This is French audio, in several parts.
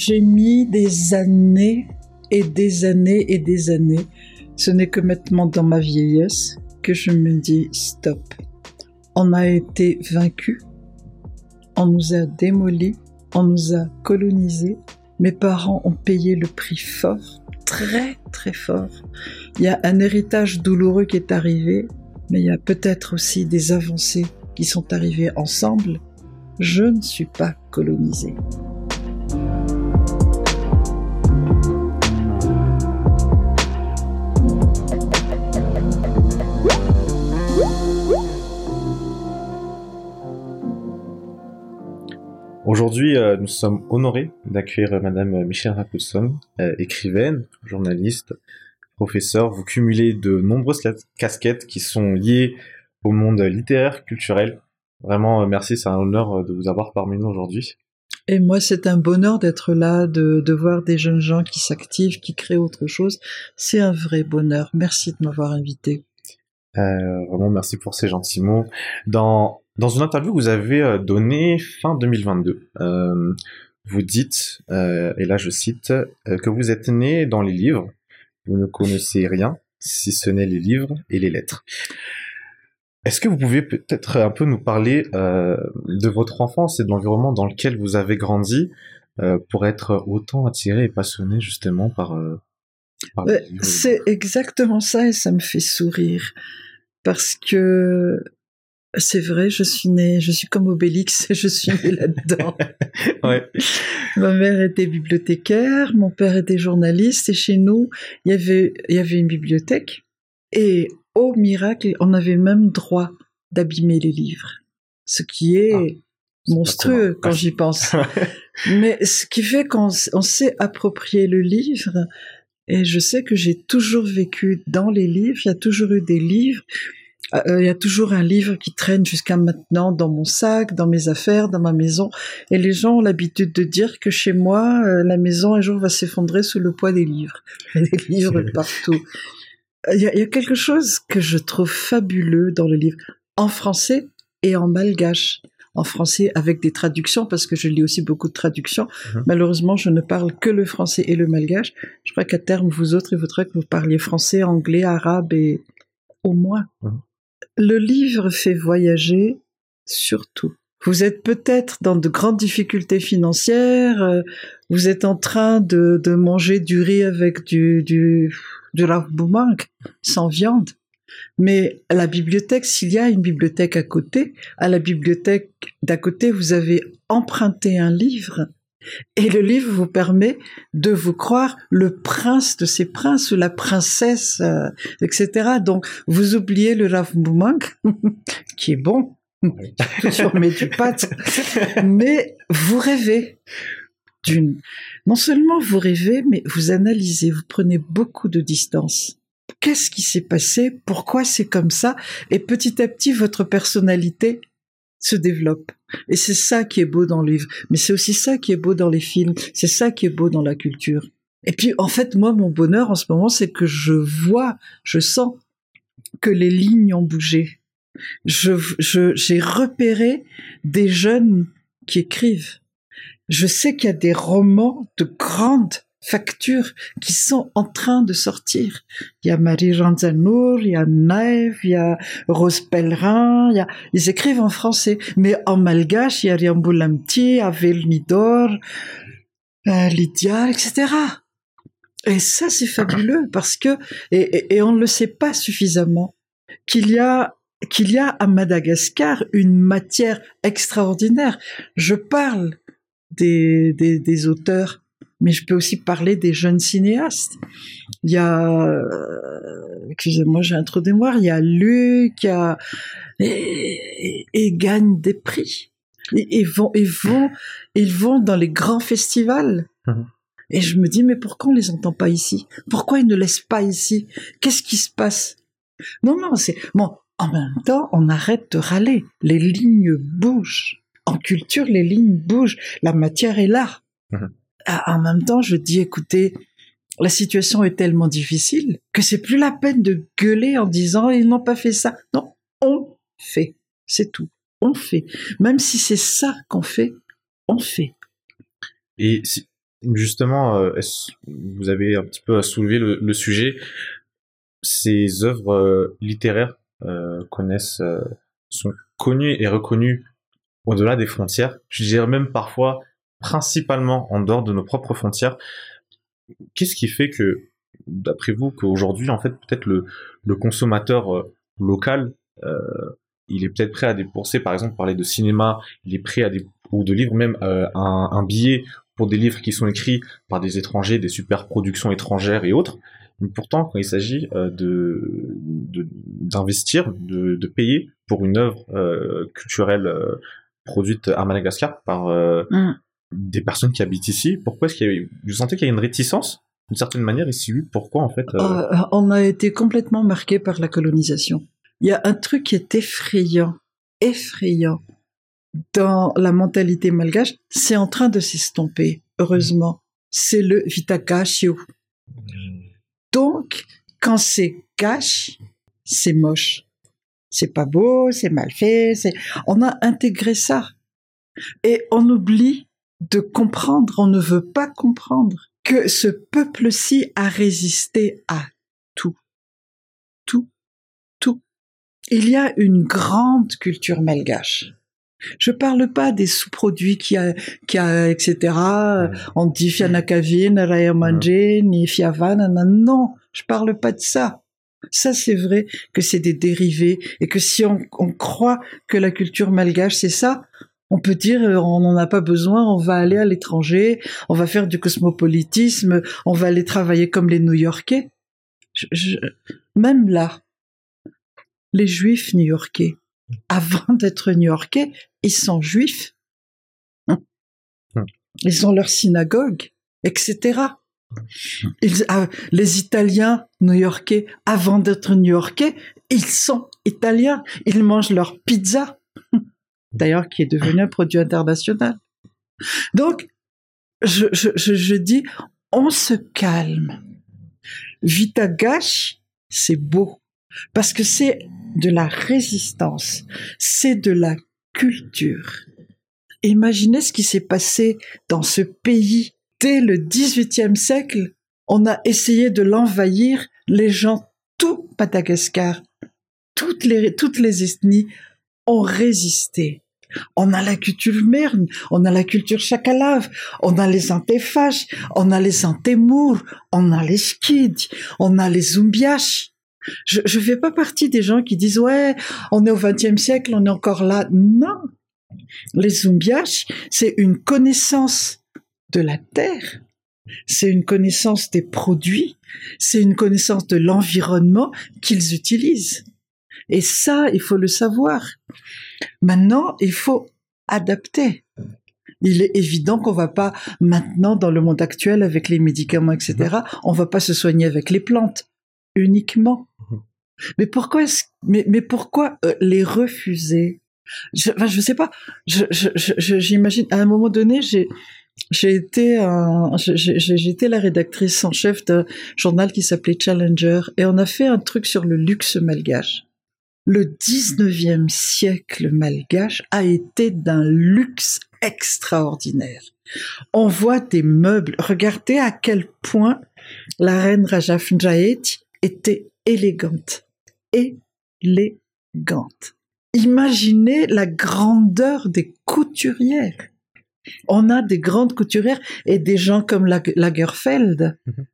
J'ai mis des années et des années et des années. Ce n'est que maintenant dans ma vieillesse que je me dis stop. On a été vaincus, on nous a démolis, on nous a colonisés. Mes parents ont payé le prix fort, très très fort. Il y a un héritage douloureux qui est arrivé, mais il y a peut-être aussi des avancées qui sont arrivées ensemble. Je ne suis pas colonisée. Aujourd'hui, euh, nous sommes honorés d'accueillir euh, Madame Michelle Rapousson, euh, écrivaine, journaliste, professeure. Vous cumulez de nombreuses casquettes qui sont liées au monde littéraire, culturel. Vraiment, merci, c'est un honneur de vous avoir parmi nous aujourd'hui. Et moi, c'est un bonheur d'être là, de, de, voir des jeunes gens qui s'activent, qui créent autre chose. C'est un vrai bonheur. Merci de m'avoir invité. Euh, vraiment, merci pour ces gentils mots. Dans dans une interview que vous avez euh, donnée fin 2022, euh, vous dites, euh, et là je cite, que vous êtes né dans les livres, vous ne connaissez rien, si ce n'est les livres et les lettres. Est-ce que vous pouvez peut-être un peu nous parler de votre enfance et de l'environnement dans lequel vous avez grandi pour être autant attiré et passionné justement par... par C'est exactement ça et ça me fait sourire. Parce que c'est vrai, je suis née, je suis comme Obélix, je suis née là-dedans. ouais. Ma mère était bibliothécaire, mon père était journaliste, et chez nous, il y avait, il y avait une bibliothèque, et au miracle, on avait même droit d'abîmer les livres. Ce qui est ah, monstrueux quand j'y pense. Mais ce qui fait qu'on s'est approprié le livre, et je sais que j'ai toujours vécu dans les livres, il y a toujours eu des livres euh, euh, il y a toujours un livre qui traîne jusqu'à maintenant dans mon sac, dans mes affaires, dans ma maison. Et les gens ont l'habitude de dire que chez moi, euh, la maison un jour va s'effondrer sous le poids des livres. Il y a des livres partout. Il y, a, il y, a, quelque chose que je trouve fabuleux dans le livre, en français et en malgache. En français avec des traductions, parce que je lis aussi beaucoup de traductions. Mhm. Malheureusement, je ne parle que le français et le malgache. Je crois qu'à terme, vous autres, il faudrait que vous parliez français, anglais, arabe et au moins. Mhm. Le livre fait voyager surtout. Vous êtes peut-être dans de grandes difficultés financières, euh, vous êtes en train de, manger du riz avec du, du, du sans viande. Mais à la bibliothèque, s'il y a une bibliothèque à côté, à la bibliothèque d'à côté, vous avez emprunté un livre et le livre vous permet de vous croire le prince de ces princes ou la princesse, euh, etc. Donc, vous oubliez le Rav qui est bon, sur mes du pâte, mais vous rêvez d'une... Non seulement vous rêvez, mais vous analysez, vous prenez beaucoup de distance. Qu'est-ce qui s'est passé? Pourquoi c'est comme ça? Et petit à petit, votre personnalité se développe. Et c'est ça qui est beau dans le livre. Mais c'est aussi ça qui est beau dans les films. C'est ça qui est beau dans la culture. Et puis, en fait, moi, mon bonheur en ce moment, c'est que je vois, je sens que les lignes ont bougé. Je, je, j'ai repéré des jeunes qui écrivent. Je sais qu'il y a des romans de grande factures qui sont en train de sortir. Il y a Marie Ranzanour, il y a Naïf, il y a Rose Pellerin, ils écrivent en français, mais en malgache, il y a Riamboulamti, Avel Nidor, euh, Lydia, etc. Et ça, c'est fabuleux parce que, et, on ne le sait pas suffisamment, qu'il y a qu'il y a à Madagascar une matière extraordinaire. Je parle des, des auteurs mais je peux aussi parler des jeunes cinéastes. Il y a, euh, excusez-moi, j'ai un trou de mémoire, il y a Luc, il y a, et, et, gagnent des prix. Et, vont, ils vont, ils vont dans les grands festivals. Mhm. Et je me dis, mais pourquoi on les entend pas ici? Pourquoi ils ne laissent pas ici? Qu'est-ce qui se passe? Non, non, c'est, bon, en même temps, on arrête de râler. Les lignes bougent. En culture, les lignes bougent. La matière est là. Mhm en même temps, je dis, écoutez, la situation est tellement difficile que c'est plus la peine de gueuler en disant ils n'ont pas fait ça. Non, on fait. C'est tout. On fait. Même si c'est ça qu'on fait, on fait. Et justement, euh, vous avez un petit peu soulevé le, le sujet. Ces œuvres euh, littéraires euh, connaissent, sont connues et reconnues au-delà des frontières? Je dirais même parfois, principalement en dehors de nos propres frontières. Qu'est-ce qui fait que, d'après vous, qu'aujourd'hui, en fait, peut-être le, consommateur local, il est peut-être prêt à débourser, par exemple, parler de cinéma, il est prêt à ou de livres, même un, un billet pour des livres qui sont écrits par des étrangers, des super productions étrangères et autres. Mais pourtant, quand il s'agit euh, d'investir, de, payer pour une œuvre euh, culturelle euh, produite à Madagascar par mm. Des personnes qui habitent ici, pourquoi est-ce qu'il y a, vous sentez qu'il y a une réticence d'une certaine manière ici Pourquoi en fait On a été complètement marqué par la colonisation. Il y a un truc qui est effrayant, effrayant dans la mentalité malgache, c'est en train de s'estomper, heureusement. C'est le vitakashio. Donc, quand c'est cash, c'est moche. C'est pas beau, c'est mal fait. On a intégré ça. Et on oublie de comprendre, on ne veut pas comprendre que ce peuple-ci a résisté à tout. Tout. Tout. Il y a une grande culture malgache je parle pas des sous-produits qui a, qui a, etc. On dit fianakavin, rayamanje, ni fiavan, non, je parle pas de ça. Ça, c'est vrai que c'est des dérivés et que si on, on croit que la culture malgache, c'est ça, on peut dire euh, on n'en a pas besoin, on va aller à l'étranger, on va faire du cosmopolitisme, on va aller travailler comme les New-Yorkais. même là, les Juifs new-yorkais, avant d'être new-yorkais, ils sont juifs. Hein. Ils ont leur synagogue, etc. Ah, les Italiens new-yorkais, avant d'être new-yorkais, ils sont italiens. Ils mangent leur pizza, d'ailleurs, qui est devenu un produit international. Donc, je, je dis, on se calme. Vitagash, c'est beau, parce que c'est de la résistance, c'est de la culture. Imaginez ce qui s'est passé dans ce pays dès le XVIIIe siècle. On a essayé de l'envahir, les gens, tout Madagascar, toutes les, toutes les ethnies ont résisté. On a la culture merne, on a la culture chakalave, on a les antéfaches, on a les antémours, on a les skids, on a les zumbiaches. Je ne fais pas partie des gens qui disent ouais, on est au XXe siècle, on est encore là. Non, les Zumbiaches, c'est une connaissance de la terre, c'est une connaissance des produits, c'est une connaissance de l'environnement qu'ils utilisent. Et ça, il faut le savoir. Maintenant, il faut adapter. Il est évident qu'on va pas maintenant dans le monde actuel avec les médicaments, etc. On va pas se soigner avec les plantes uniquement. Mais pourquoi mais, mais pourquoi euh, les refuser? Je, enfin, je sais pas. J'imagine à un moment donné, j'ai j'ai été j'ai été la rédactrice en chef d'un journal qui s'appelait Challenger et on a fait un truc sur le luxe malgache. Le 19e siècle malgache a été d'un luxe extraordinaire. On voit des meubles. Regardez à quel point la reine Raja était élégante élégante. Imaginez la grandeur des couturières. On a des grandes couturières et des gens comme Lagerfeld mhm.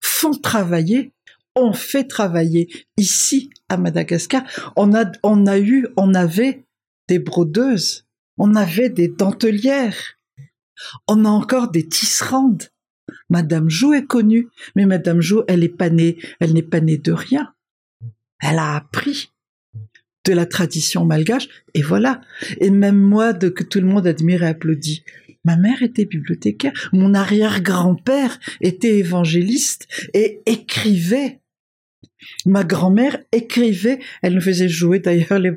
font travailler, ont fait travailler ici à Madagascar. On a, on a eu, on avait des brodeuses, on avait des dentelières, on a encore des tisserandes. Madame Jou est connue, mais Madame Jou, elle est pas née, elle n'est pas née de rien. Elle a appris de la tradition malgache, et voilà. Et même moi, de, que tout le monde admire et applaudit. Ma mère était bibliothécaire, mon arrière-grand-père était évangéliste et écrivait. Ma grand-mère écrivait, elle nous faisait jouer d'ailleurs les,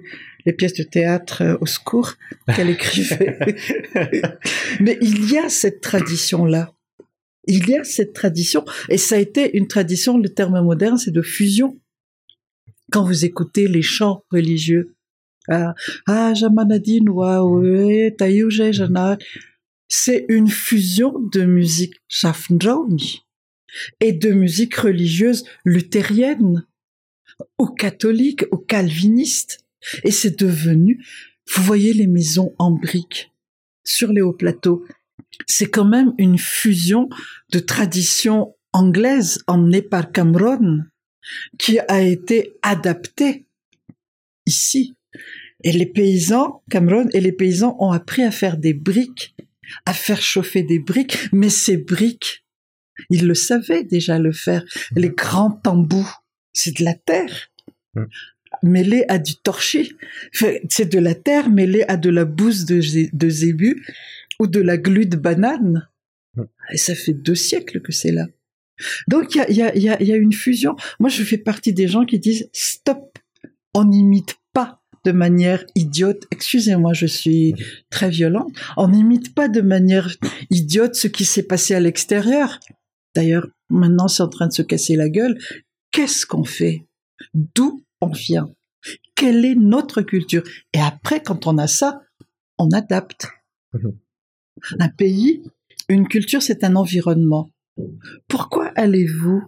les pièces de théâtre euh, au secours qu'elle écrivait. Mais il y a cette tradition-là. Il y a cette tradition, et ça a été une tradition, le terme moderne, c'est de fusion quand vous écoutez les chants religieux, ah, ah c'est une fusion de musique et de musique religieuse luthérienne, ou catholique, ou calviniste. Et c'est devenu, vous voyez les maisons en briques sur les hauts plateaux. C'est quand même une fusion de tradition anglaise emmenée par Cameron qui a été adaptée ici. Et les paysans, Cameron et les paysans ont appris à faire des briques, à faire chauffer des briques, mais ces briques, ils le savaient déjà le faire. Les grands tambours, c'est de la terre. Mm. Mêlée à du torchis. C'est de la terre mêlée à de la bouse de, de zébu ou de la glu de banane. Mm. Et ça fait deux siècles que c'est là. Donc il y a, y, a, y a une fusion. Moi, je fais partie des gens qui disent stop, on n'imite pas de manière idiote. Excusez-moi, je suis très violente. On n'imite pas de manière idiote ce qui s'est passé à l'extérieur. D'ailleurs, maintenant, c'est en train de se casser la gueule. Qu'est-ce qu'on fait? D'où on vient? Quelle est notre culture? Et après, quand on a ça, on adapte. Mhm. Un pays, une culture, c'est un environnement. Pourquoi allez-vous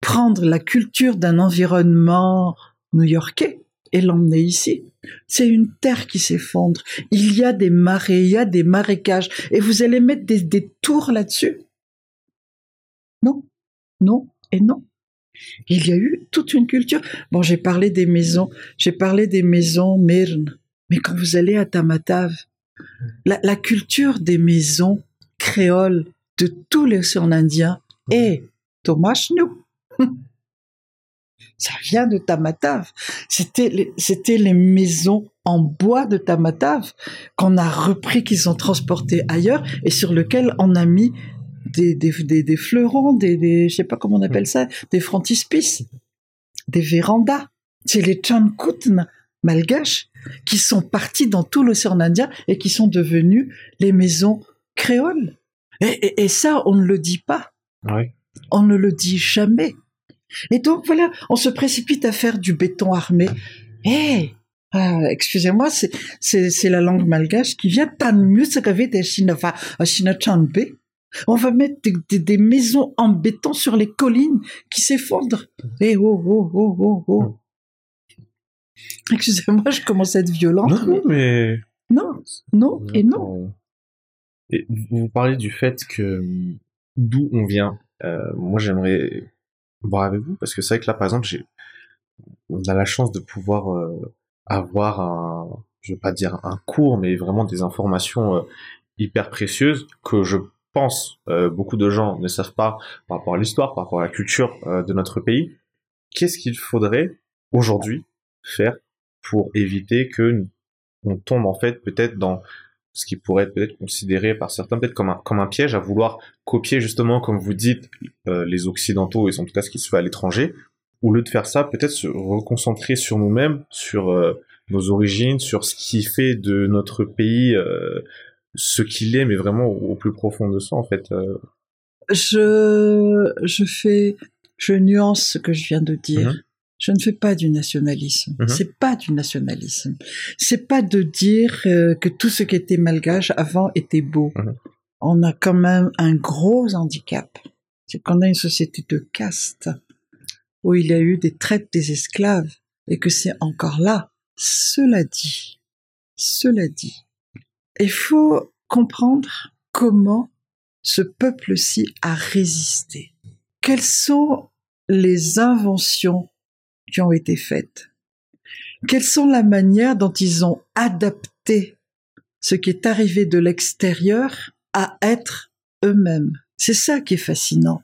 prendre la culture d'un environnement new-yorkais et l'emmener ici? C'est une terre qui s'effondre. Il y a des marais, il y a des marécages, et vous allez mettre des, tours là-dessus? Non, non et non. Il y a eu toute une culture. Bon, j'ai parlé des maisons, j'ai parlé des maisons Myrne, mais quand vous allez à Tamatave, la, culture des maisons créoles de tous les océans Indiens et Thomas nous. Ça vient de Tamatave. C'était les, les maisons en bois de Tamatave qu'on a repris, qu'ils ont transporté ailleurs et sur lequel on a mis des, des, des, fleurons, des, des, je sais pas comment on appelle ça, des frontispices, des vérandas. C'est les Chankutn malgaches qui sont partis dans tout l'océan Indien et qui sont devenus les maisons créoles. Et, et, ça, on ne le dit pas. On ne le dit jamais. Et donc voilà, on se précipite à faire du béton armé. Eh, ah, excusez-moi, c'est, c'est, la langue malgache qui vient tan mieux des On va mettre des, maisons en béton sur les collines qui s'effondrent. Eh oh, oh, oh, oh, oh. Excusez-moi, je commence à être violente. Non, mais... Non, non et non. Et vous parlez du fait que d'où on vient. Euh, moi, j'aimerais voir avec vous parce que c'est vrai que là, par exemple, j'ai, on a la chance de pouvoir euh, avoir un, je vais pas dire un cours, mais vraiment des informations euh, hyper précieuses que je pense beaucoup de gens ne savent pas par rapport à l'histoire, par rapport à la culture de notre pays. Qu'est-ce qu'il faudrait aujourd'hui faire pour éviter que on tombe en fait peut-être dans ce qui pourrait être peut-être considéré par certains peut-être comme un, comme un piège à vouloir copier justement, comme vous dites, euh, les occidentaux et en tout cas ce qui se fait à l'étranger. Au lieu de faire ça, peut-être se reconcentrer sur nous-mêmes, sur euh, nos origines, sur ce qui fait de notre pays euh, ce qu'il est, mais vraiment au, plus profond de soi en fait. Je, je fais, je nuance ce que je viens de dire. Mm-hmm. Je ne fais pas du nationalisme. Mhm. C'est pas du nationalisme. C'est pas de dire euh, que tout ce qui était malgache avant était beau. Mhm. On a quand même un gros handicap. C'est qu'on a une société de caste où il y a eu des traites des esclaves et que c'est encore là. Cela dit, cela dit, il faut comprendre comment ce peuple-ci a résisté. Quelles sont les inventions qui ont été faites? Quelles sont la manière dont ils ont adapté ce qui est arrivé de l'extérieur à être eux-mêmes? C'est ça qui est fascinant.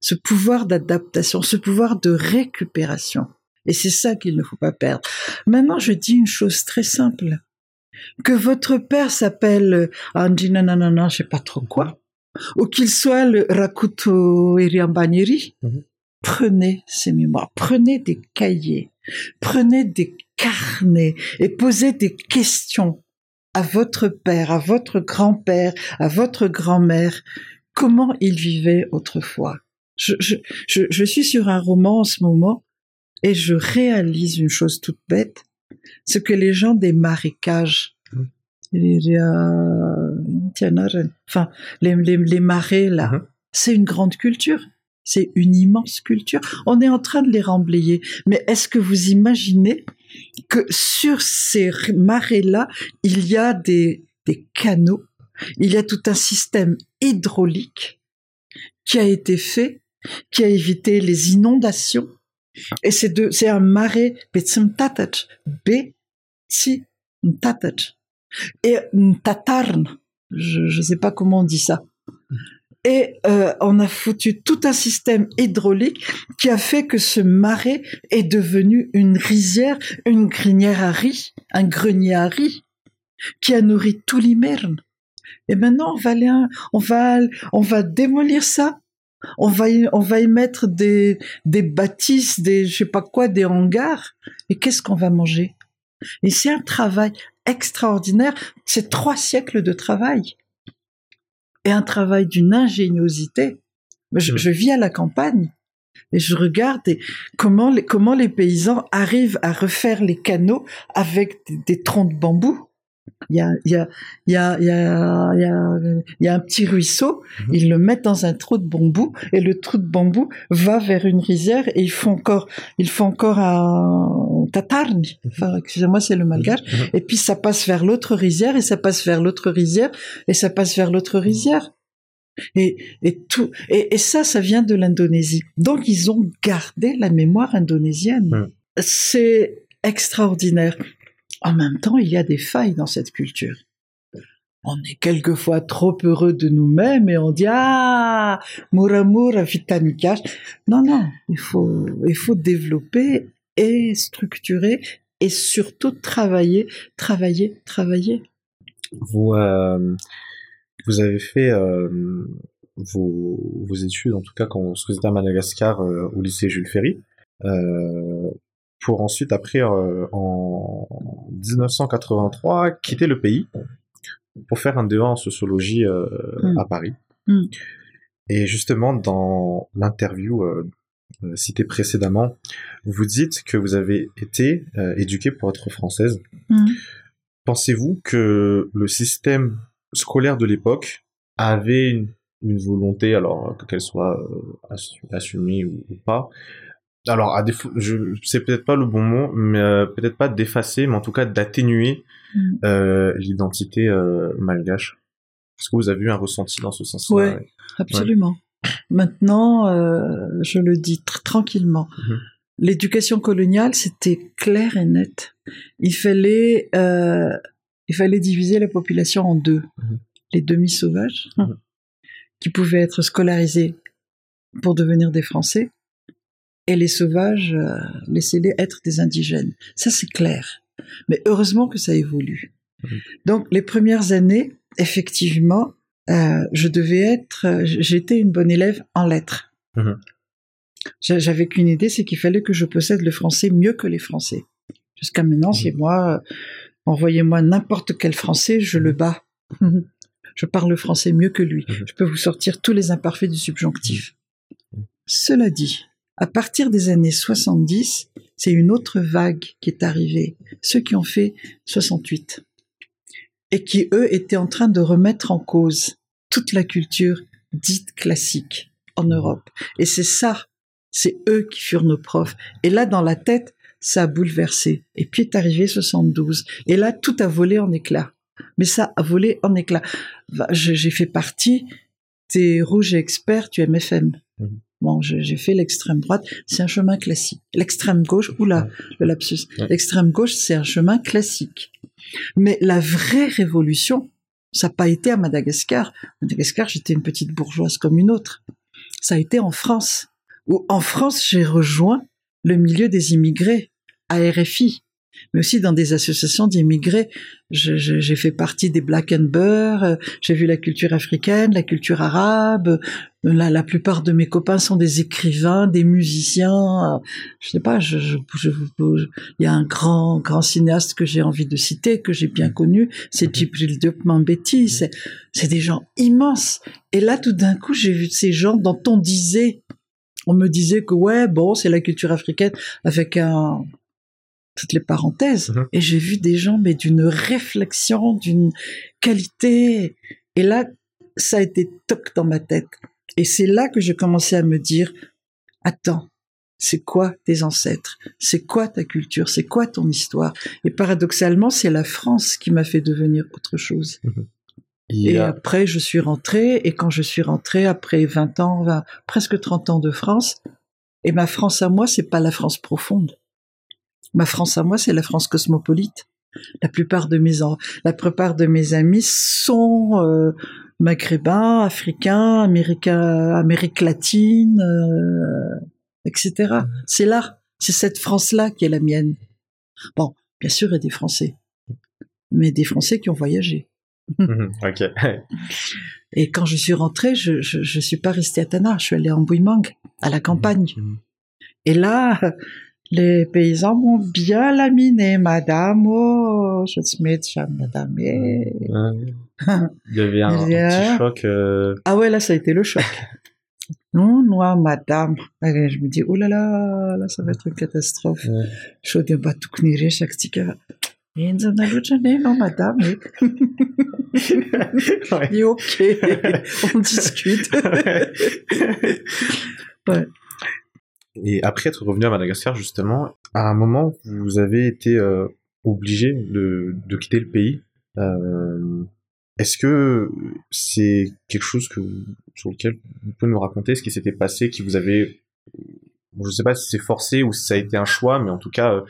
Ce pouvoir d'adaptation, ce pouvoir de récupération. Et c'est ça qu'il ne faut pas perdre. Maintenant, je dis une chose très simple. Que votre père s'appelle Anjina Nanana, je sais pas trop quoi, ou qu'il soit le Rakuto Iriambaniri, mhm. Prenez ces mémoires, prenez des cahiers, prenez des carnets et posez des questions à votre père, à votre grand-père, à votre grand-mère, comment ils vivaient autrefois. Je, je, je, suis sur un roman en ce moment et je réalise une chose toute bête, ce que les gens des marécages, enfin, les, les, les marais, là. Mhm. C'est une grande culture. C'est une immense culture. On est en train de les remblayer. Mais est-ce que vous imaginez que sur ces marais-là, il y a des, des canaux, il y a tout un système hydraulique qui a été fait, qui a évité les inondations. Et c'est de, c'est un marais, Betsimtatach, Betsimtatach. Et Tatarn, je ne sais pas comment on dit ça. Et euh, on a foutu tout un système hydraulique qui a fait que ce marais est devenu une rizière, une grinière à riz, un grenier à riz, qui a nourri tout l'Imerne. Et maintenant, va on va, on va démolir ça. On va y, on va y mettre des, des bâtisses, des, je sais pas quoi, des hangars. Et qu'est-ce qu'on va manger? Et c'est un travail extraordinaire. C'est trois siècles de travail et un travail d'une ingéniosité. Je, Mm. je vis à la campagne et je regarde et comment les, comment les paysans arrivent à refaire les canaux avec des, des troncs de bambou. Il y a, il y a, il y a, il y a, il y a, il y a un petit ruisseau, Mhm. ils le mettent dans un trou de bambou et le trou de bambou va vers une rizière et ils font encore, ils font encore un tatarn. Enfin, excusez-moi, c'est le malgache. Mhm. Et puis ça passe vers l'autre rizière et ça passe vers l'autre rizière et ça passe vers l'autre rizière. Et, et tout et, et ça, ça vient de l'Indonésie. Donc ils ont gardé la mémoire indonésienne. C'est extraordinaire. En même temps, il y a des failles dans cette culture. On est quelquefois trop heureux de nous-mêmes et on dit ah Muramura Vitanikash. Non non, il faut il faut développer et structurer et surtout travailler, travailler, travailler. Vous, euh, vous avez fait euh, vos, études, en tout cas quand vous étiez à Madagascar, euh, au lycée Jules Ferry, pour ensuite, après, euh, en 1983, quitter le pays pour faire un débat en sociologie euh, Mm. à Paris. Mm. Et justement, dans l'interview euh, citée précédemment, vous dites que vous avez été éduquée pour être française. Mm. Pensez-vous que le système scolaire de l'époque avait une, une volonté, alors que qu'elle soit assu- assumée ou, ou pas, alors à défaut, je c'est peut-être pas le bon mot, mais euh, peut-être pas d'effacer, mais en tout cas d'atténuer Mm. euh, l'identité euh, malgache. Est-ce que vous avez eu un ressenti dans ce sens-là? Ouais. Absolument. Maintenant, je le dis tr- tranquillement. Mhm. L'éducation coloniale, c'était clair et net. Il fallait, il fallait diviser la population en deux. Mhm. Les demi-sauvages, Mhm. qui pouvaient être scolarisés pour devenir des Français, et les sauvages, euh, laissez-les être des indigènes. Ça, c'est clair. Mais heureusement que ça évolue. Donc, les premières années, effectivement, euh, je devais être, euh, j'étais une bonne élève en lettres. J'a- J'avais qu'une idée, c'est qu'il fallait que je possède le français mieux que les Français. Jusqu'à maintenant, si moi, euh, envoyez-moi n'importe quel Français, je le bats. je parle le français mieux que lui. Je peux vous sortir tous les imparfaits du subjonctif. Cela dit, à partir des années 70, c'est une autre vague qui est arrivée. Ceux qui ont fait 68 et qui, eux, étaient en train de remettre en cause toute la culture dite classique en Europe. Et c'est ça, c'est eux qui furent nos profs. Et là, dans la tête, ça a bouleversé. Et puis est arrivé 72. Et là, tout a volé en éclats. Mais ça a volé en éclats. J'ai fait partie des rouges experts du MFM. Bon, j'ai fait l'extrême droite, c'est un chemin classique. L'extrême gauche, oula, le lapsus. L'extrême gauche, c'est un chemin classique. Mais la vraie révolution, ça n'a pas été à Madagascar. Madagascar, j'étais une petite bourgeoise comme une autre. Ça a été en France. Où en France, j'ai rejoint le milieu des immigrés à RFI, mais aussi dans des associations d'immigrés. J'ai fait partie des Black and Beurre, euh, j'ai vu la culture africaine, la culture arabe. euh, La, la plupart de mes copains sont des écrivains, des musiciens. Je sais pas, je, je, je- il y a un grand, grand cinéaste que j'ai envie de citer, que j'ai bien connu, c'est Djibril Diop Mambéty. C'est, c'est des gens immenses. Et là, tout d'un coup, j'ai vu ces gens dont on disait, on me disait que ouais, bon, c'est la culture africaine avec un, toutes les parenthèses. Mhm. Et j'ai vu des gens, mais d'une réflexion, d'une qualité. Et là, ça a été toc dans ma tête. Et c'est là que j'ai commencé à me dire, attends, c'est quoi tes ancêtres? C'est quoi ta culture? C'est quoi ton histoire? Et paradoxalement, c'est la France qui m'a fait devenir autre chose. Mhm. Et après, je suis rentrée, et quand je suis rentrée, après 20 ans, presque 30 ans de France, et ma France à moi, c'est pas la France profonde. Ma France à moi, c'est la France cosmopolite. La plupart de mes la plupart de mes amis sont euh, maghrébins, africains, américains, Amérique latine, euh, etc. C'est là, c'est cette France-là qui est la mienne. Bon, bien sûr, il y a des Français, mais des Français qui ont voyagé. Mhm, ok. Et quand je suis rentrée, je, je, suis pas restée à Tana, je suis allée en Bouimang, à la campagne. Mhm. Et là, les paysans m'ont bien laminé, madame, oh, je te mets madame. Il y avait un, petit choc. Euh. Ah ouais, là, ça a été le choc. non, moi, madame. Et je me dis, oh là là, là, ça va être une catastrophe. Je vais pas tout chaque sticker. non, madame? Et ok, on discute. ouais. Et après être revenu à Madagascar, justement, à un moment, vous avez été euh, obligé de, de, quitter le pays. Euh, Est-ce que c'est quelque chose que sur lequel vous pouvez nous raconter? Ce qui s'était passé, qui vous avait, je sais pas si c'est forcé ou si ça a été un choix, mais en tout cas, euh,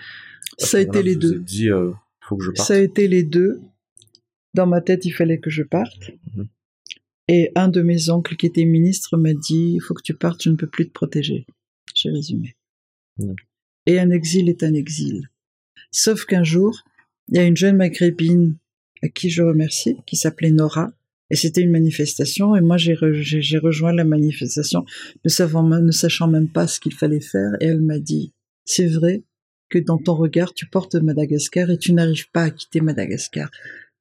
ça a été les deux. Dit, euh, faut que je parte. Ça a été les deux. Dans ma tête, il fallait que je parte. Mhm. Et un de mes oncles qui était ministre m'a dit, il faut que tu partes, je ne peux plus te protéger j'ai résumé. Et un exil est un exil. Sauf qu'un jour, il y a une jeune maghrébine à qui je remercie, qui s'appelait Nora, et c'était une manifestation, et moi j'ai, rejoint la manifestation, ne, ne sachant même pas ce qu'il fallait faire, et elle m'a dit, c'est vrai que dans ton regard tu portes Madagascar et tu n'arrives pas à quitter Madagascar.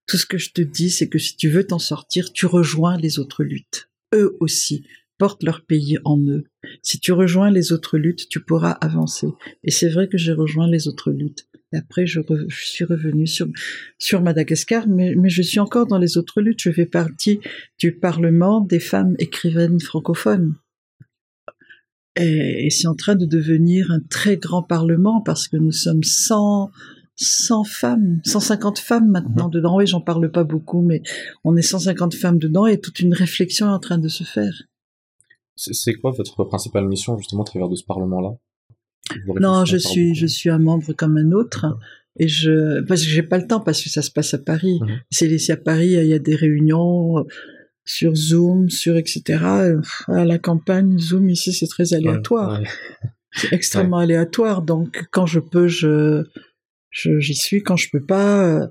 Tout ce que je te dis, c'est que si tu veux t'en sortir, tu rejoins les autres luttes. Eux aussi portent leur pays en eux. Si tu rejoins les autres luttes, tu pourras avancer. Et c'est vrai que j'ai rejoint les autres luttes. Et après, je, suis revenu sur, Madagascar, mais, je suis encore dans les autres luttes. Je fais partie du Parlement des femmes écrivaines francophones. Et, c'est en train de devenir un très grand Parlement parce que nous sommes 100, 100 femmes, 150 femmes maintenant dedans. Oui, j'en parle pas beaucoup, mais on est 150 femmes dedans et toute une réflexion est en train de se faire. C'est quoi votre principale mission justement à travers de ce Parlement-là? Non, je suis, je suis un membre comme un autre. Et je, parce que j'ai pas le temps parce que ça se passe à Paris. Mhm. C'est ici à Paris, il y a des réunions euh, sur Zoom, sur etc. À la campagne, Zoom ici c'est très aléatoire. C'est extrêmement aléatoire. Donc quand je peux, je, j'y suis. Quand je peux pas, euh,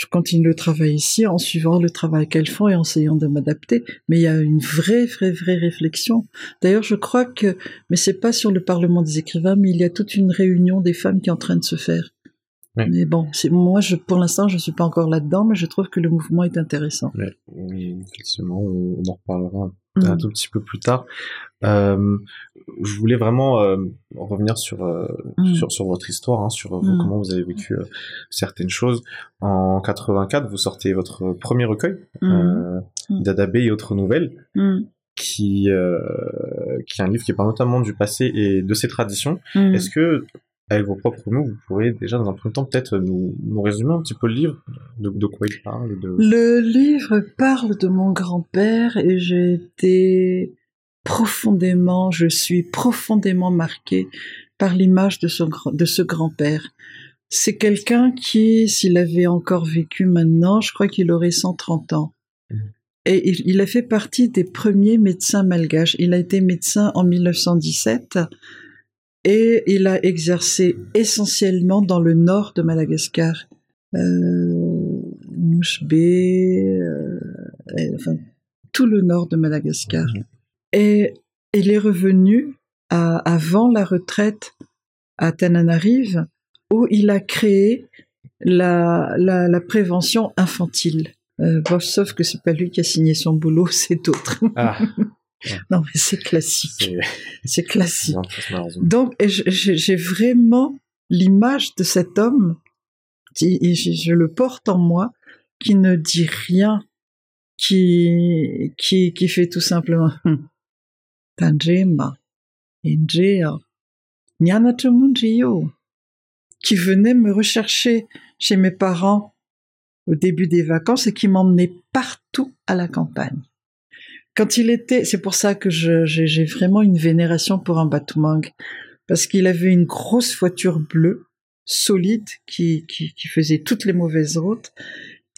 je continue le travail ici en suivant le travail qu'elles font et en essayant de m'adapter. Mais il y a une vraie, vraie, vraie réflexion. D'ailleurs, je crois que, mais c'est pas sur le Parlement des écrivains, mais il y a toute une réunion des femmes qui est en train de se faire. Mais bon, c'est moi, je, pour l'instant, je suis pas encore là-dedans, mais je trouve que le mouvement est intéressant. oui, effectivement, on en reparlera un mm. tout petit peu plus tard. Euh, je voulais vraiment euh, revenir sur, euh, mm. sur, sur votre histoire, hein, sur mm. comment vous avez vécu certaines choses. En 84, vous sortez votre premier recueil, d'Adabé et autres nouvelles, qui, qui est un livre qui parle notamment du passé et de ses traditions. Est-ce que avec vos propres mots, vous pourriez déjà dans un premier temps peut-être nous, nous, résumer un petit peu le livre, de, de quoi il parle de... Le livre parle de mon grand-père et j'ai été profondément, je suis profondément marquée par l'image de, son, de ce grand-père. C'est quelqu'un qui, s'il avait encore vécu maintenant, je crois qu'il aurait 130 ans. Mmh. Et il, il, a fait partie des premiers médecins malgaches. Il a été médecin en 1917 et il a exercé essentiellement dans le nord de Madagascar, euh, euh enfin tout le nord de Madagascar. Et il est revenu avant la retraite à Tananarive, où il a créé la prévention infantile. Euh, bon, sauf que c'est pas lui qui a signé son boulot, c'est d'autres. Ah. Non, mais c'est classique. C'est classique. Donc, j'ai vraiment l'image de cet homme, je le porte en moi, qui ne dit rien, qui, qui, qui fait tout simplement Tanjema, Injea, qui venait me rechercher chez mes parents au début des vacances et qui m'emmenait partout à la campagne. Quand il était, c'est pour ça que j'ai vraiment une vénération pour un Batumang, parce qu'il avait une grosse voiture bleue, solide, qui, qui, qui faisait toutes les mauvaises routes.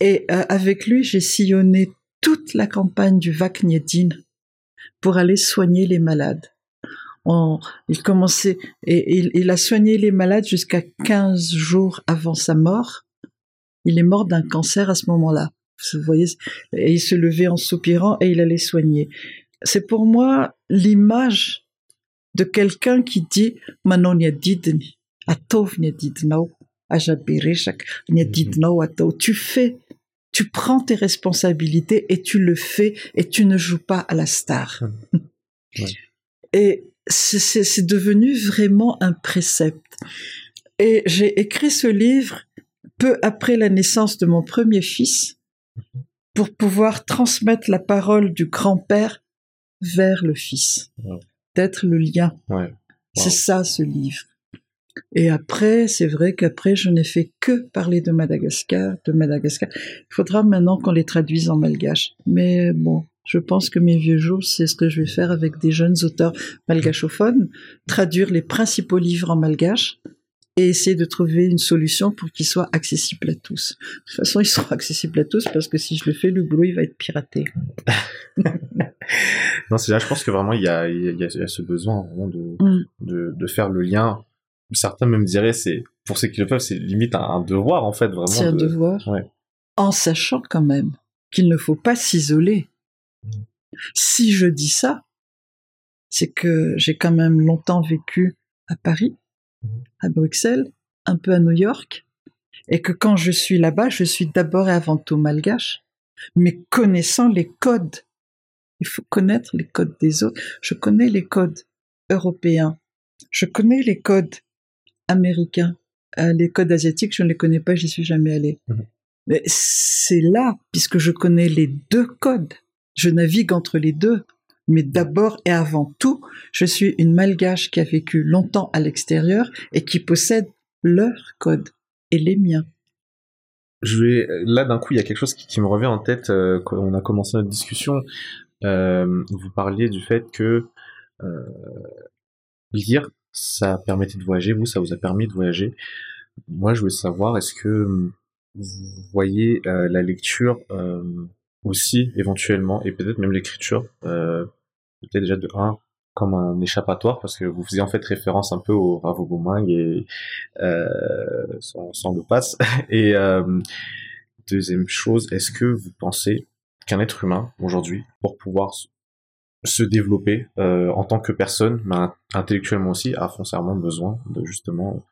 Et euh, avec lui, j'ai sillonné toute la campagne du Vakniedin pour aller soigner les malades. il commençait et il, il, a soigné les malades jusqu'à 15 jours avant sa mort. Il est mort d'un cancer à ce moment-là. Vous voyez, et il se levait en soupirant et il allait soigner. C'est pour moi l'image de quelqu'un qui dit Manon didni, atov Tu fais, tu prends tes responsabilités et tu le fais et tu ne joues pas à la star. Et c'est devenu vraiment un précepte. Et j'ai écrit ce livre peu après la naissance de mon premier fils pour pouvoir transmettre la parole du grand-père vers le fils, d'être le lien. C'est ça ce livre. Et après, c'est vrai qu'après, je n'ai fait que parler de Madagascar, de Madagascar. Il faudra maintenant qu'on les traduise en malgache. Mais bon, je pense que mes vieux jours, c'est ce que je vais faire avec des jeunes auteurs malgachophones, traduire les principaux livres en malgache et essayer de trouver une solution pour qu'ils soient accessibles à tous. De toute façon, ils seront accessibles à tous parce que si je le fais, le boulot, il va être piraté. non, c'est là, je pense que vraiment, il y a, il y a, ce besoin vraiment de, mm. de, de, faire le lien. Certains même diraient, c'est, pour ceux qui le peuvent, c'est limite un, devoir, en fait, vraiment. C'est un devoir. Ouais. En sachant quand même qu'il ne faut pas s'isoler. Mm. Si je dis ça, c'est que j'ai quand même longtemps vécu à Paris à Bruxelles, un peu à New York, et que quand je suis là-bas, je suis d'abord et avant tout malgache, mais connaissant les codes. Il faut connaître les codes des autres. Je connais les codes européens, je connais les codes américains, euh, les codes asiatiques, je ne les connais pas, j'y suis jamais allé. Mhm. Mais c'est là, puisque je connais les deux codes, je navigue entre les deux. Mais d'abord et avant tout, je suis une malgache qui a vécu longtemps à l'extérieur et qui possède leurs codes et les miens. Je vais là d'un coup, il y a quelque chose qui, me revient en tête euh, quand on a commencé notre discussion. Euh, vous parliez du fait que euh, lire, ça permettait de voyager. Vous, ça vous a permis de voyager. Moi, je voulais savoir, est-ce que vous voyez la lecture aussi éventuellement et peut-être même l'écriture euh, peut-être déjà de un comme un échappatoire parce que vous faisiez en fait référence un peu au Ravogomang et euh, sans, sans le passe. Et euh, deuxième chose est-ce que vous pensez qu'un être humain aujourd'hui pour pouvoir se développer euh, en tant que personne mais intellectuellement aussi a foncièrement besoin de justement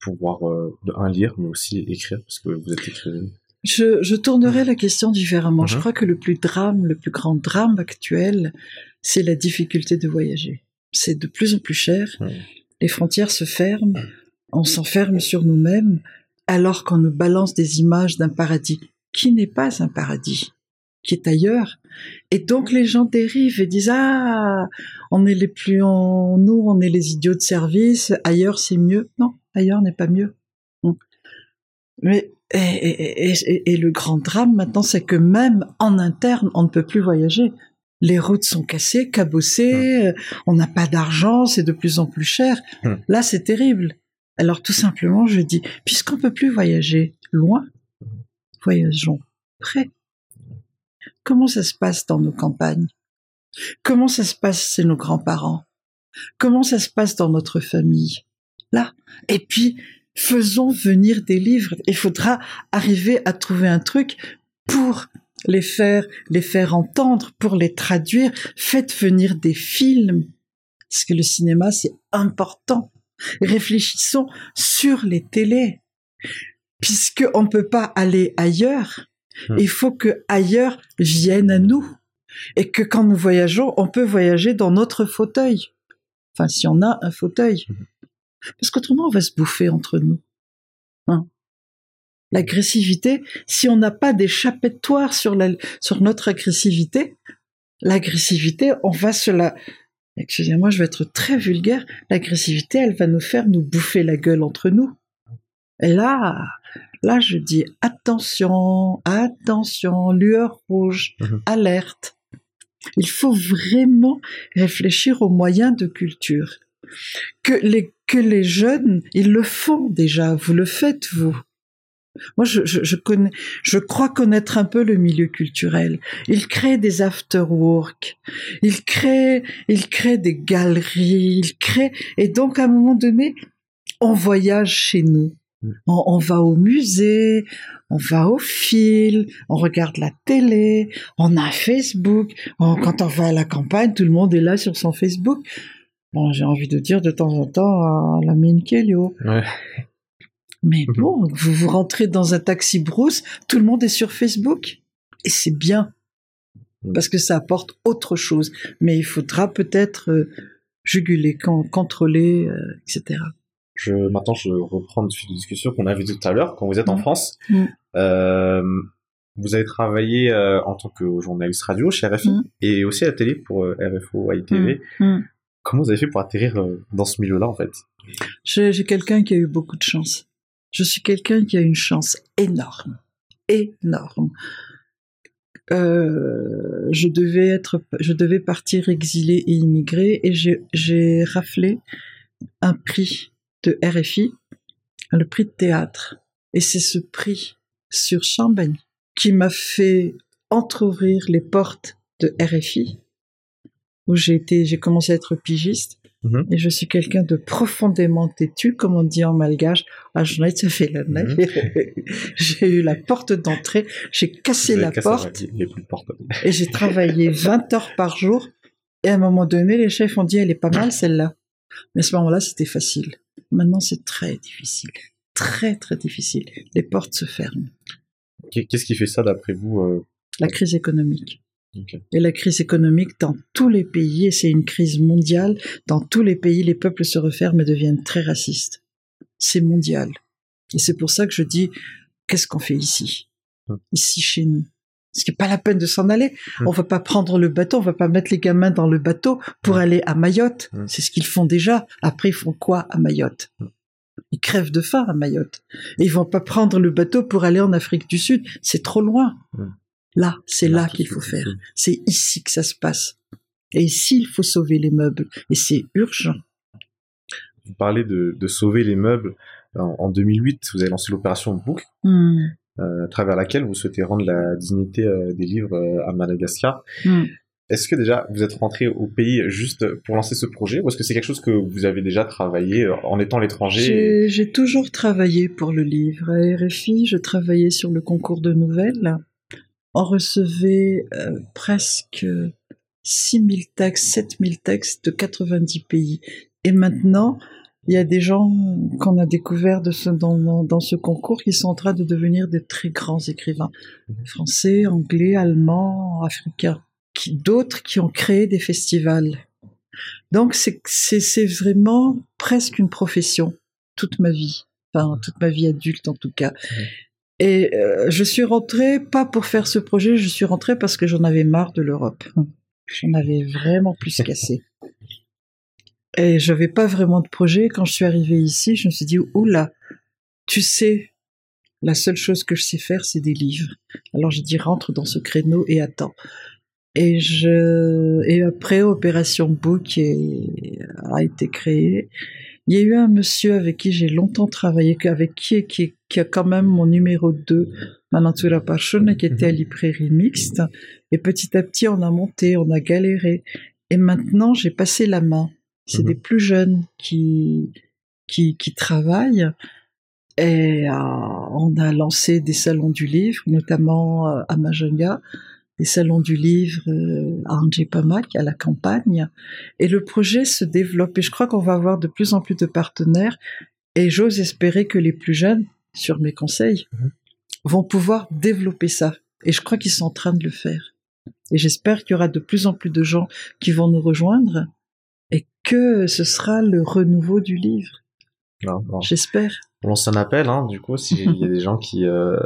pouvoir euh, de un lire mais aussi écrire parce que vous êtes écrivain? Je, je tournerai la question différemment. Je mhm. crois que le plus drame, le plus grand drame actuel, c'est la difficulté de voyager. C'est de plus en plus cher. Les frontières se ferment. On s'enferme sur nous-mêmes alors qu'on nous balance des images d'un paradis qui n'est pas un paradis, qui est ailleurs. Et donc les gens dérivent et disent ah on est les plus en nous on est les idiots de service ailleurs c'est mieux non ailleurs n'est pas mieux mais et, le grand drame maintenant, c'est que même en interne, on ne peut plus voyager. Les routes sont cassées, cabossées, euh, on n'a pas d'argent, c'est de plus en plus cher. Hum. Là, c'est terrible. Alors tout simplement, je dis, puisqu'on peut plus voyager loin, voyageons près. Comment ça se passe dans nos campagnes? Comment ça se passe chez nos grands-parents? Comment ça se passe dans notre famille? Là. Et puis, faisons venir des livres. Il faudra arriver à trouver un truc pour les faire, les faire entendre, pour les traduire. Faites venir des films. Parce que le cinéma, c'est important. Réfléchissons sur les télés. Puisqu'on ne peut pas aller ailleurs, hmm. il faut que ailleurs vienne à nous. Et que quand nous voyageons, on peut voyager dans notre fauteuil. Enfin, si on a un fauteuil. Hmm. Parce qu'autrement, on va se bouffer entre nous. Hein L'agressivité, si on n'a pas d'échappatoire sur, la, sur notre agressivité, l'agressivité, on va se la... Excusez-moi, je vais être très vulgaire. L'agressivité, elle va nous faire nous bouffer la gueule entre nous. Et là, là, je dis attention, attention, lueur rouge, Mhm. alerte. Il faut vraiment réfléchir aux moyens de culture. Que les, que les jeunes, ils le font déjà, vous le faites, vous. Moi, je, je, je connais, je crois connaître un peu le milieu culturel. Ils créent des after-work, ils créent, ils créent des galeries, ils créent, et donc à un moment donné, on voyage chez nous. Mm. On, on va au musée, on va au fil, on regarde la télé, on a Facebook. On- quand on va à la campagne, tout le monde est là sur son Facebook. Bon, j'ai envie de dire de temps en temps à la mine Kelio. Ouais. Mais Mhm. bon, vous vous rentrez dans un taxi brousse, tout le monde est sur Facebook. Et c'est bien. Mhm. Parce que ça apporte autre chose. Mais il faudra peut-être euh, juguler, con- contrôler, euh, etc. Je, maintenant, je reprends le fil de discussion qu'on avait tout à l'heure. Quand vous êtes en Mm. France, euh, vous avez travaillé en tant que journaliste radio chez RFI et aussi à la télé pour RFO ITV. Mm. Comment vous avez fait pour atterrir euh, dans ce milieu-là, en fait? J'ai quelqu'un qui a eu beaucoup de chance. Je suis quelqu'un qui a une chance énorme, énorme. Euh, je devais être, je devais partir exilé et immigré, et j'ai- j'ai raflé un prix de RFI, le prix de théâtre. Et c'est ce prix sur Champagne qui m'a fait entrouvrir les portes de RFI, où j'ai été, j'ai commencé à être pigiste. Mhm. Et je suis quelqu'un de profondément têtu, comme on dit en malgache. Ah, je n'ai ça fait la neige. j'ai eu la porte d'entrée, j'ai cassé la cassé- porte. et j'ai travaillé 20 heures par jour. Et à un moment donné, les chefs ont dit, elle est pas mal celle-là. Mais à ce moment-là, c'était facile. Maintenant, c'est très difficile. Très, très difficile. Les portes se ferment. Qu'est-ce qui fait ça, d'après vous euh, La crise économique. Et la crise économique dans tous les pays, et c'est une crise mondiale, dans tous les pays, les peuples se referment et deviennent très racistes. C'est mondial. Et c'est pour ça que je dis, qu'est-ce qu'on fait ici? Mm. Ici, chez nous. Ce qui n'est pas la peine de s'en aller. Mm. On va pas prendre le bateau, on va pas mettre les gamins dans le bateau pour Mm. aller à Mayotte. Mm. C'est ce qu'ils font déjà. Après, ils font quoi à Mayotte? Ils crèvent de faim à Mayotte. Et ils vont pas prendre le bateau pour aller en Afrique du Sud. C'est trop loin. Là, c'est là qu'il faut faire. C'est ici que ça se passe. Et ici, il faut sauver les meubles. Et c'est urgent. Vous parlez de, de sauver les meubles. En, en 2008, vous avez lancé l'opération Book, Hmm. euh, à travers laquelle vous souhaitez rendre la dignité euh, des livres euh, à Madagascar. Hmm. Est-ce que déjà vous êtes rentré au pays juste pour lancer ce projet ou est-ce que c'est quelque chose que vous avez déjà travaillé en étant à l'étranger J'ai j'ai toujours travaillé pour le livre. À RFI, je travaillais sur le concours de nouvelles. On recevait euh, presque 6000 textes, 7000 textes de 90 pays. Et maintenant, il y a des gens qu'on a découverts de ce, dans, ce concours qui sont en train de devenir de très grands écrivains. Mhm. Français, anglais, allemands, africains. D'autres qui ont créé des festivals. Donc c'est vraiment presque une profession toute ma vie, enfin toute ma vie adulte en tout cas. Et euh, je suis rentrée pas pour faire ce projet, je suis rentrée parce que j'en avais marre de l'Europe. J'en avais vraiment plus cassé. Et j'avais pas vraiment de projet. Quand je suis arrivée ici, je me suis dit oula, tu sais, la seule chose que je sais faire, c'est des livres. Alors j'ai dit rentre dans ce créneau et attends. Et je et après Opération Book est- a été créée. Il y a eu un monsieur avec qui j'ai longtemps travaillé, avec qui, qui, qui a quand même mon numéro 2, Manantura Pachon, qui était à librairie mixte. Et petit à petit, on a monté, on a galéré. Et maintenant, j'ai passé la main. C'est Mhm. des plus jeunes qui, qui, qui travaillent. Et euh, on a lancé des salons du livre, notamment euh, à Majunga, des salons du livre euh, à Anjepamac, à la campagne. Et le projet se développe et je crois qu'on va avoir de plus en plus de partenaires. Et j'ose espérer que les plus jeunes, sur mes conseils, Mhm. vont pouvoir développer ça. Et je crois qu'ils sont en train de le faire. Et j'espère qu'il y aura de plus en plus de gens qui vont nous rejoindre et que ce sera le renouveau du livre. J'espère. On lance un appel, hein, du coup, s'il y a des gens qui, euh,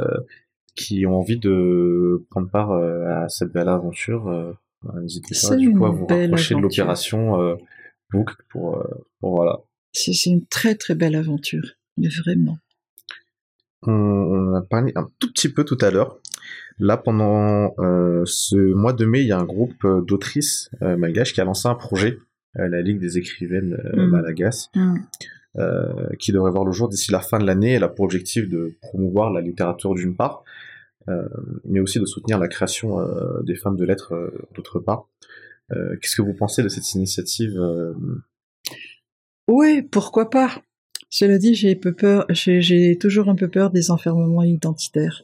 qui ont envie de prendre part euh, à cette belle aventure, euh, bah, n'hésitez pas du coup à vous rapprocher de l'opération Book pour, pour voilà. C'est une très très belle aventure, mais vraiment. On, a parlé un tout petit peu tout à l'heure. Là, pendant ce mois de mai, il y a un groupe d'autrices malgaches qui a lancé un projet, la Ligue des écrivaines mmh. malagasy. Mmh. Euh, qui devrait voir le jour d'ici la fin de l'année. Elle a pour objectif de promouvoir la littérature d'une part, euh, mais aussi de soutenir la création euh, des femmes de lettres d'autre part. Qu'est-ce que vous pensez de cette initiative Oui, pourquoi pas? Cela dit, j'ai peu peur, j'ai toujours un peu peur des enfermements identitaires.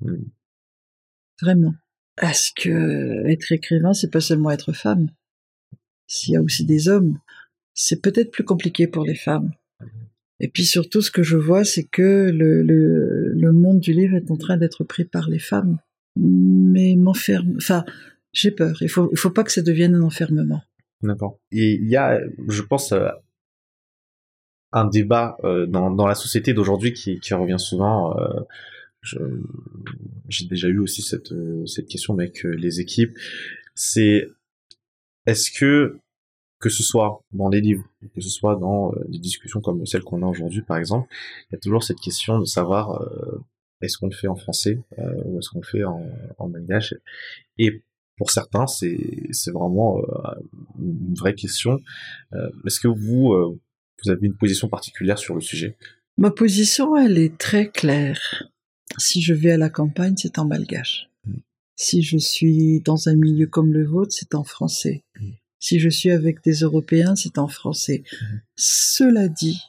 Hmm. Vraiment. Est-ce que être écrivain, c'est pas seulement être femme S'il y a aussi des hommes c'est peut-être plus compliqué pour les femmes. Et puis surtout, ce que je vois, c'est que le, monde du livre est en train d'être pris par les femmes. Mais m'enferme, enfin, j'ai peur. Il faut, il faut pas que ça devienne un enfermement. D'accord. Et il y a, je pense, euh, un débat euh, dans, la société d'aujourd'hui qui, revient souvent. Euh, j'ai déjà eu aussi cette question avec les équipes. C'est est-ce que que ce soit dans les livres, que ce soit dans euh, des discussions comme celle qu'on a aujourd'hui par exemple, il y a toujours cette question de savoir euh, est-ce qu'on le fait en français euh, ou est-ce qu'on le fait en, en malgache. Et pour certains, c'est c'est vraiment une vraie question. est-ce que vous vous avez une position particulière sur le sujet? Ma position, elle est très claire. Si je vais à la campagne, c'est en malgache. Mm. Si je suis dans un milieu comme le vôtre, c'est en français. Si je suis avec des Européens, c'est en français. Mhm. Cela dit,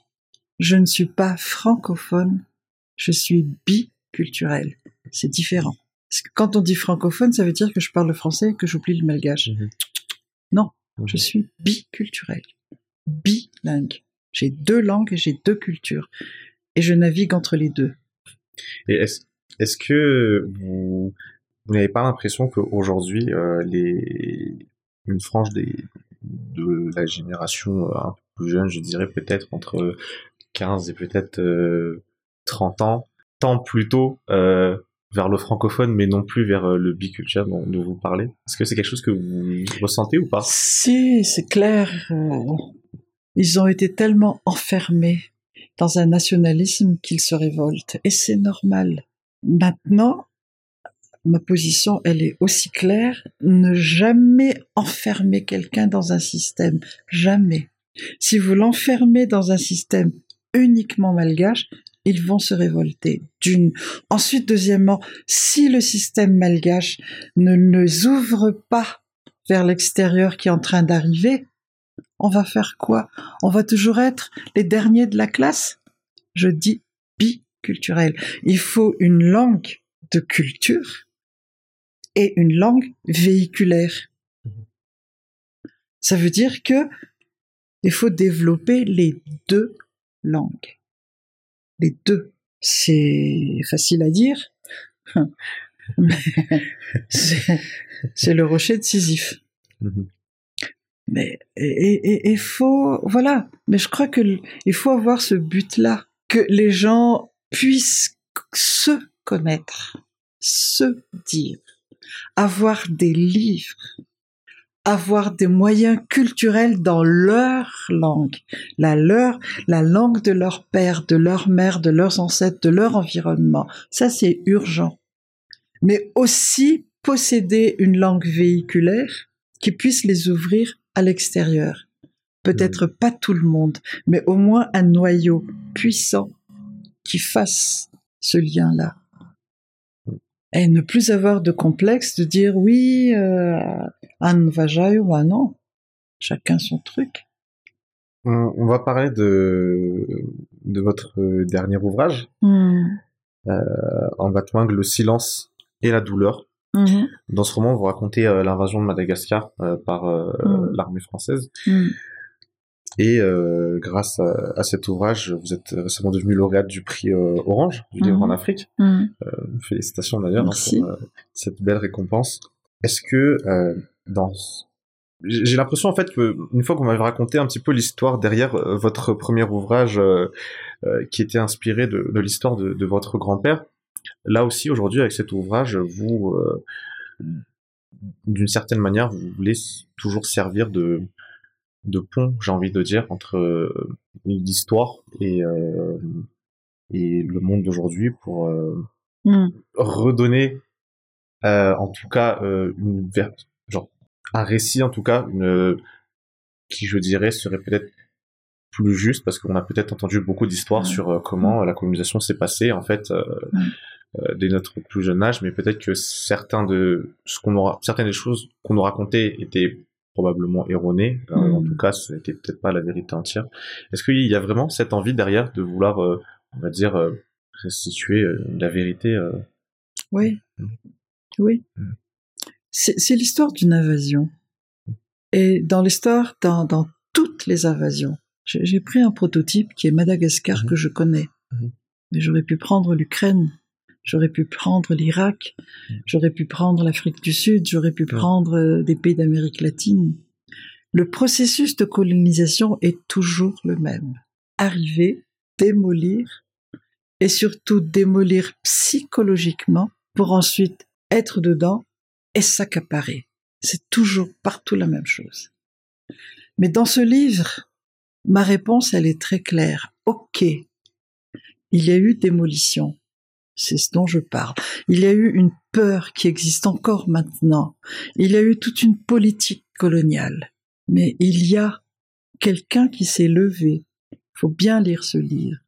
je ne suis pas francophone, je suis biculturel. C'est différent. Parce que quand on dit francophone, ça veut dire que je parle le français et que j'oublie le malgache. Mhm. Non, je suis biculturel, bilingue. J'ai deux langues et j'ai deux cultures. Et je navigue entre les deux. Et est-ce que vous, n'avez pas l'impression qu'aujourd'hui, euh, les, une frange des, de la génération euh, un peu plus jeune, je dirais peut-être entre 15 et peut-être 30 euh, ans, tend plutôt euh, vers le francophone, mais non plus vers le biculture dont, vous parlez. Est-ce que c'est quelque chose que vous ressentez ou pas? Si, c'est clair. Ils ont été tellement enfermés dans un nationalisme qu'ils se révoltent. Et c'est normal. Maintenant, ma position, elle est aussi claire. Ne jamais enfermer quelqu'un dans un système. Jamais. Si vous l'enfermez dans un système uniquement malgache, ils vont se révolter. D'une. Ensuite, deuxièmement, si le système malgache ne les ouvre pas vers l'extérieur qui est en train d'arriver, on va faire quoi? On va toujours être les derniers de la classe? Je dis biculturel. Il faut une langue de culture et une langue véhiculaire. Ça veut dire que il faut développer les deux langues. Les deux. C'est facile à dire. c'est le rocher de Sisyphe. Mhm. Mais et il faut voilà. Mais je crois que il faut avoir ce but-là que les gens puissent se connaître, se dire avoir des livres, avoir des moyens culturels dans leur langue, la leur, la langue de leur père, de leur mère, de leurs ancêtres, de leur environnement. Ça, c'est urgent. Mais aussi posséder une langue véhiculaire qui puisse les ouvrir à l'extérieur. Peut-être pas tout le monde, mais au moins un noyau puissant qui fasse ce lien-là et ne plus avoir de complexe de dire oui, euh, Anne Vajay ou un non. Chacun son truc. On, va parler de, de votre dernier ouvrage, hmm. euh, en Batwang, Le silence et la douleur. Mhm. Dans ce roman, vous racontez euh, l'invasion de Madagascar euh, par hmm. l'armée française. Et euh, grâce à, cet ouvrage, vous êtes récemment devenu lauréate du prix euh, Orange du livre en mhm. Afrique. Mhm. Euh, félicitations d'ailleurs hein, pour cette belle récompense. Est-ce que dans j'ai l'impression en fait que une fois qu'on m'avait raconté un petit peu l'histoire derrière euh, votre premier ouvrage euh, euh, qui était inspiré de, de l'histoire de, de, votre grand-père, là aussi aujourd'hui avec cet ouvrage, vous d'une certaine manière vous voulez toujours servir de de pont, j'ai envie de dire, entre l'histoire et et le monde d'aujourd'hui pour mm. redonner en tout cas une genre un récit en tout cas, une, qui je dirais serait peut-être plus juste parce qu'on a peut-être entendu beaucoup d'histoires sur euh, comment la colonisation s'est passée en fait euh, euh, dès notre plus jeune âge, mais peut-être que certains de ce qu'on aura, certaines des choses qu'on nous racontait étaient probablement erronées. En mm. tout cas, ce n'était peut-être pas la vérité entière. Est-ce qu'il y a vraiment cette envie derrière de vouloir, on va dire, restituer la vérité Oui, mm. oui. Mm. C'est l'histoire d'une invasion. Et dans l'histoire, dans, dans, toutes les invasions, j'ai pris un prototype qui est Madagascar mhm. que je connais. Mhm. Mais j'aurais pu prendre l'Ukraine, j'aurais pu prendre l'Irak, mhm. j'aurais pu prendre l'Afrique du Sud, j'aurais pu prendre euh, des pays d'Amérique latine. Le processus de colonisation est toujours le même. Arriver, démolir, et surtout démolir psychologiquement pour ensuite être dedans et s'accaparer. C'est toujours partout la même chose. Mais dans ce livre, ma réponse, elle est très claire. Ok, il y a eu démolition. C'est ce dont je parle. Il y a eu une peur qui existe encore maintenant. Il y a eu toute une politique coloniale. Mais il y a quelqu'un qui s'est levé. Il faut bien lire ce livre.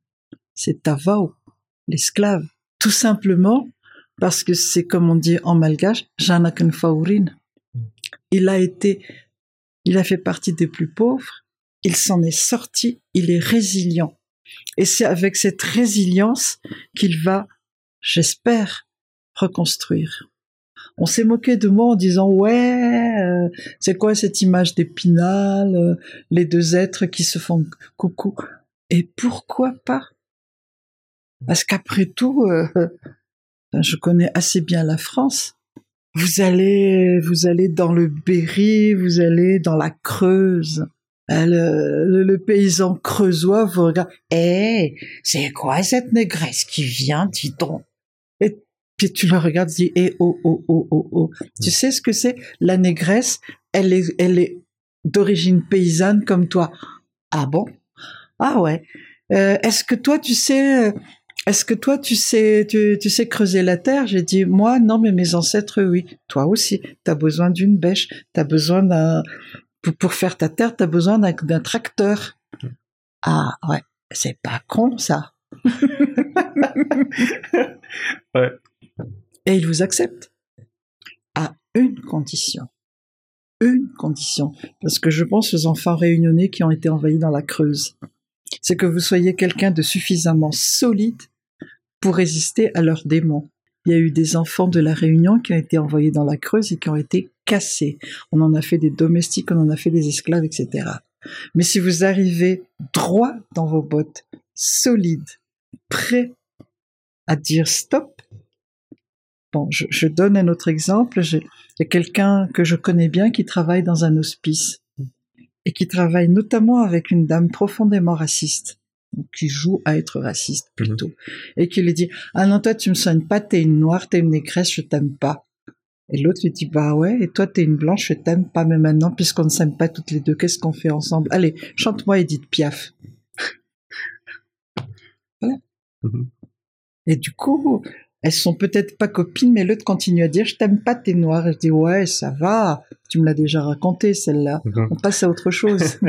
C'est Tavao, l'esclave. Tout simplement parce que c'est comme on dit en malgache, Janakan Faurin. Il a été, il a fait partie des plus pauvres, il s'en est sorti, il est résilient. Et c'est avec cette résilience qu'il va, j'espère, reconstruire. On s'est moqué de moi en disant ouais, euh, c'est quoi cette image d'épinal, euh, les deux êtres qui se font coucou. Et pourquoi pas? Parce qu'après tout, euh, je connais assez bien la France. Vous allez, vous allez dans le Berry, vous allez dans la Creuse. Euh, le, paysan creusois vous regarde. Eh, c'est quoi cette négresse qui vient, dit-on Et puis tu le regardes, dis, eh, oh, oh, oh, oh, oh. Tu sais ce que c'est? La négresse, elle est, elle est d'origine paysanne comme toi. Ah bon? Ah ouais. Euh, est-ce que toi, tu sais, est-ce que toi, tu sais, tu, sais creuser la terre? J'ai dit, moi, non, mais mes ancêtres, oui. Toi aussi, tu as besoin d'une bêche, tu as besoin d'un... Pour, faire ta terre, tu as besoin d'un tracteur. Ah, ouais, c'est pas con, ça. ouais. Et il vous accepte. À une condition. Une condition. Parce que je pense aux enfants réunionnais qui ont été envahis dans la Creuse. C'est que vous soyez quelqu'un de suffisamment solide pour résister à leurs démons. Il y a eu des enfants de la Réunion qui ont été envoyés dans la Creuse et qui ont été cassés. On en a fait des domestiques, on en a fait des esclaves, etc. Mais si vous arrivez droit dans vos bottes, solide, prêt à dire stop, bon, je, donne un autre exemple. Il y a quelqu'un que je connais bien qui travaille dans un hospice et qui travaille notamment avec une dame profondément raciste qui joue à être raciste mhm. plutôt, et qui lui dit ah non toi tu me soignes pas, t'es une noire, t'es une négresse, je t'aime pas. Et l'autre lui dit bah ouais, et toi t'es une blanche, je t'aime pas, mais maintenant puisqu'on ne s'aime pas toutes les deux, qu'est-ce qu'on fait ensemble? Allez, chante-moi Edith Piaf. Mhm. Et du coup, elles sont peut-être pas copines, mais l'autre continue à dire je t'aime pas, t'es noire. Et je dis ouais, ça va, tu me l'as déjà raconté celle-là. On passe à autre chose.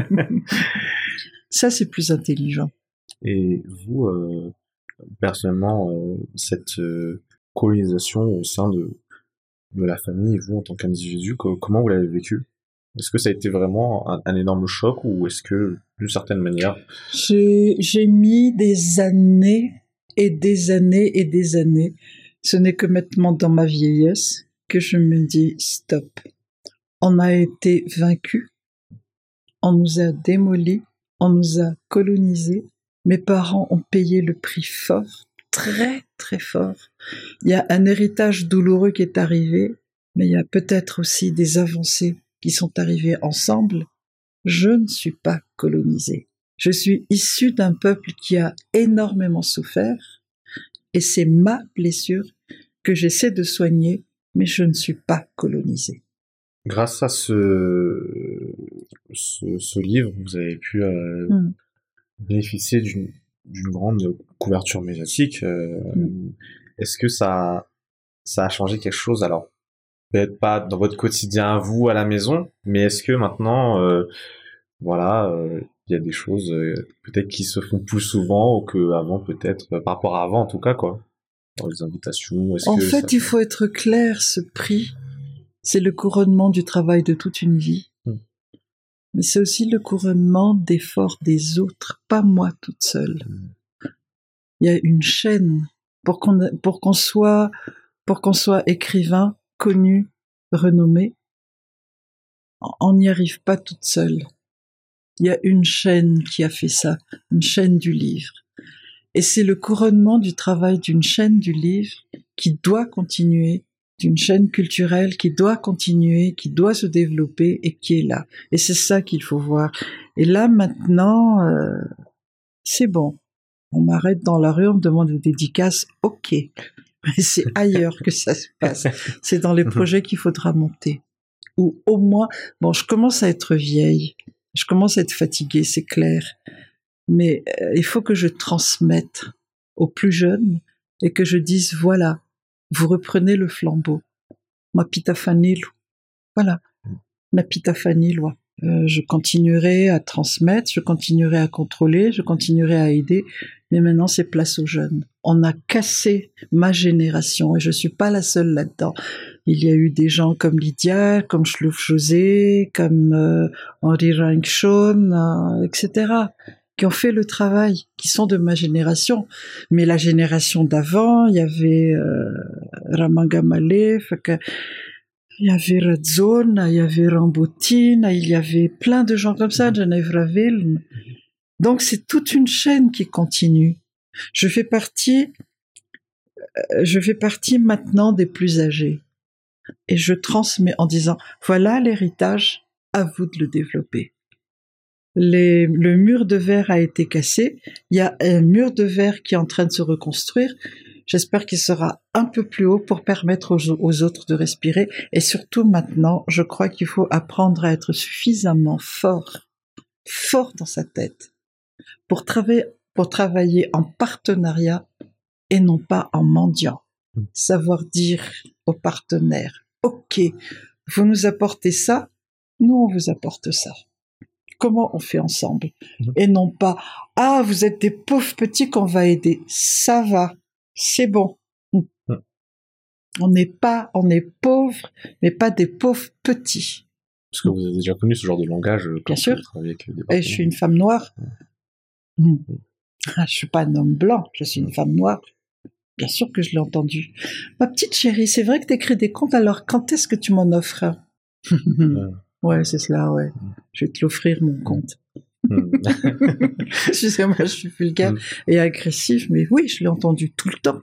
ça c'est plus intelligent. Et vous, euh, personnellement, euh, cette euh, colonisation au sein de, de la famille, vous en tant qu'individu, comment vous l'avez vécu? Est-ce que ça a été vraiment un, énorme choc ou est-ce que, d'une certaine manière... J'ai mis des années et des années et des années. Ce n'est que maintenant dans ma vieillesse que je me dis stop. On a été vaincus, on nous a démolis, on nous a colonisés, mes parents ont payé le prix fort, très très fort. Il y a un héritage douloureux qui est arrivé, mais il y a peut-être aussi des avancées qui sont arrivés ensemble, je ne suis pas colonisé. Je suis issu d'un peuple qui a énormément souffert et c'est ma blessure que j'essaie de soigner, mais je ne suis pas colonisé. Grâce à ce, ce, livre, vous avez pu euh, hmm. bénéficier d'une grande couverture médiatique. Euh, hmm. Est-ce que ça, ça a changé quelque chose? Alors, peut-être pas dans votre quotidien, vous, à la maison, mais est-ce que maintenant, euh, voilà, il y a des choses peut-être qui se font plus souvent ou qu'avant, peut-être, par rapport à avant en tout cas, quoi dans les invitations En fait, il faut être clair, ce prix, c'est le couronnement du travail de toute une vie. Hmm. Mais c'est aussi le couronnement d'efforts des autres, pas moi toute seule. Hmm. Il y a une chaîne pour qu'on pour qu'on soit pour qu'on soit écrivain, connu, renommé. On n'y arrive pas toute seule. Il y a une chaîne qui a fait ça, une chaîne du livre. Et c'est le couronnement du travail d'une chaîne du livre qui doit continuer, d'une chaîne culturelle qui doit continuer, qui doit se développer et qui est là. Et c'est ça qu'il faut voir. Et là maintenant, euh, c'est bon. On m'arrête dans la rue, on me demande des dédicaces, ok. Mais c'est ailleurs que ça se passe. C'est dans les projets qu'il faudra monter. Ou au moins, bon, je commence à être vieille. Je commence à être fatiguée, c'est clair mais euh, il faut que je transmette aux plus jeunes et que je dise voilà, vous reprenez le flambeau. Ma pitafanilu. Voilà. Ma pitafanilu. Euh, je continuerai à transmettre, je continuerai à contrôler, je continuerai à aider, mais maintenant c'est place aux jeunes. On a cassé ma génération et je suis pas la seule là-dedans. Il y a eu des gens comme Lydia, comme Schlouf José, comme euh, Henri Ringshon, euh, etc qui ont fait le travail, qui sont de ma génération. Mais la génération d'avant, il y avait euh, Ramanga il y avait Radzone, il y avait Rambotine, il y avait plein de gens comme ça, Genève Donc c'est toute une chaîne qui continue. Je fais partie, euh, je fais partie maintenant des plus âgés. Et je transmets en disant, voilà l'héritage, à vous de le développer le mur de verre a été cassé. Il y a un mur de verre qui est en train de se reconstruire. J'espère qu'il sera un peu plus haut pour permettre aux, autres de respirer. Et surtout maintenant, je crois qu'il faut apprendre à être suffisamment fort, fort dans sa tête, pour travailler, pour travailler en partenariat et non pas en mendiant. Savoir dire aux partenaires, OK, vous nous apportez ça, nous on vous apporte ça. Comment on fait ensemble? Mhm. et non pas ah vous êtes des pauvres petits qu'on va aider. Ça va c'est bon. Mhm. on n'est pas on est pauvres mais pas des pauvres petits parce que vous avez déjà connu ce genre de langage euh, bien sûr. avec des et je suis une femme noire. Hmm. ah, je suis pas un homme blanc je suis une femme noire bien sûr que je l'ai entendu ma petite chérie c'est vrai que tu écris des contes alors quand est-ce que tu m'en offres? Ouais, c'est cela, ouais. Mm. Je vais te l'offrir, mon compte. Mm. Excusez-moi, je suis vulgaire mm. et agressif, mais oui, je l'ai entendu tout le temps.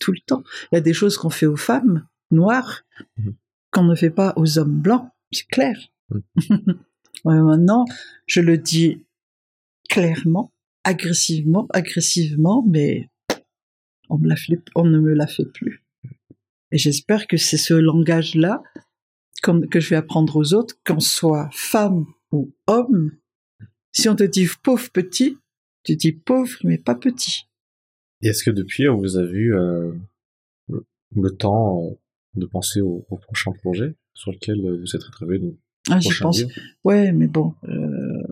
Tout le temps. Il y a des choses qu'on fait aux femmes noires qu'on ne fait pas aux hommes blancs, c'est clair. maintenant, je le dis clairement, agressivement, agressivement, mais on, me la on ne me la fait plus. Et j'espère que c'est ce langage-là que je vais apprendre aux autres, qu'on soit femme ou homme. Si on te dit pauvre petit, tu dis pauvre mais pas petit. Et est-ce que depuis, vous avez eu euh, le temps euh, de penser au, prochain projet sur lequel vous êtes retrouvé Ah, j'y pense. Ouais, mais bon, euh,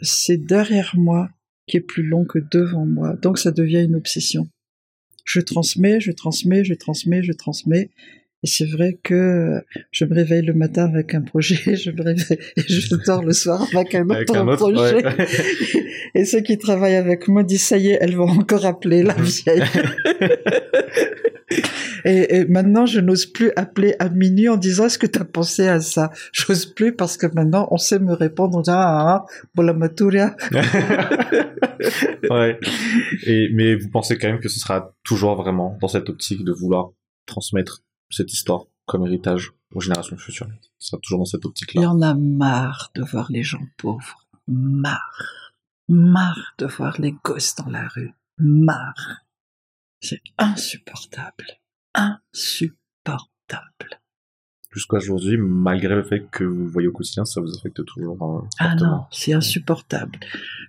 c'est derrière moi qui est plus long que devant moi, donc ça devient une obsession. Je transmets, je transmets, je transmets, je transmets, et c'est vrai que je me réveille le matin avec un projet, je me réveille et je dors le soir avec un autre, projet. Et ceux qui travaillent avec moi disent ça y est, elles vont encore appeler la vieille. et, maintenant, je n'ose plus appeler à minuit en disant est-ce que tu as pensé à ça? J'ose plus parce que maintenant, on sait me répondre en disant ah, ah la maturia. ouais. Et, mais vous pensez quand même que ce sera toujours vraiment dans cette optique de vouloir transmettre cette histoire comme héritage aux générations futures Ce sera toujours dans cette optique-là. Il y en a marre de voir les gens pauvres. Marre. Marre de voir les gosses dans la rue. Marre. C'est insupportable. Insupportable. Jusqu'à aujourd'hui, malgré le fait que vous voyez au quotidien, ça vous affecte toujours. euh, Ah non, c'est insupportable.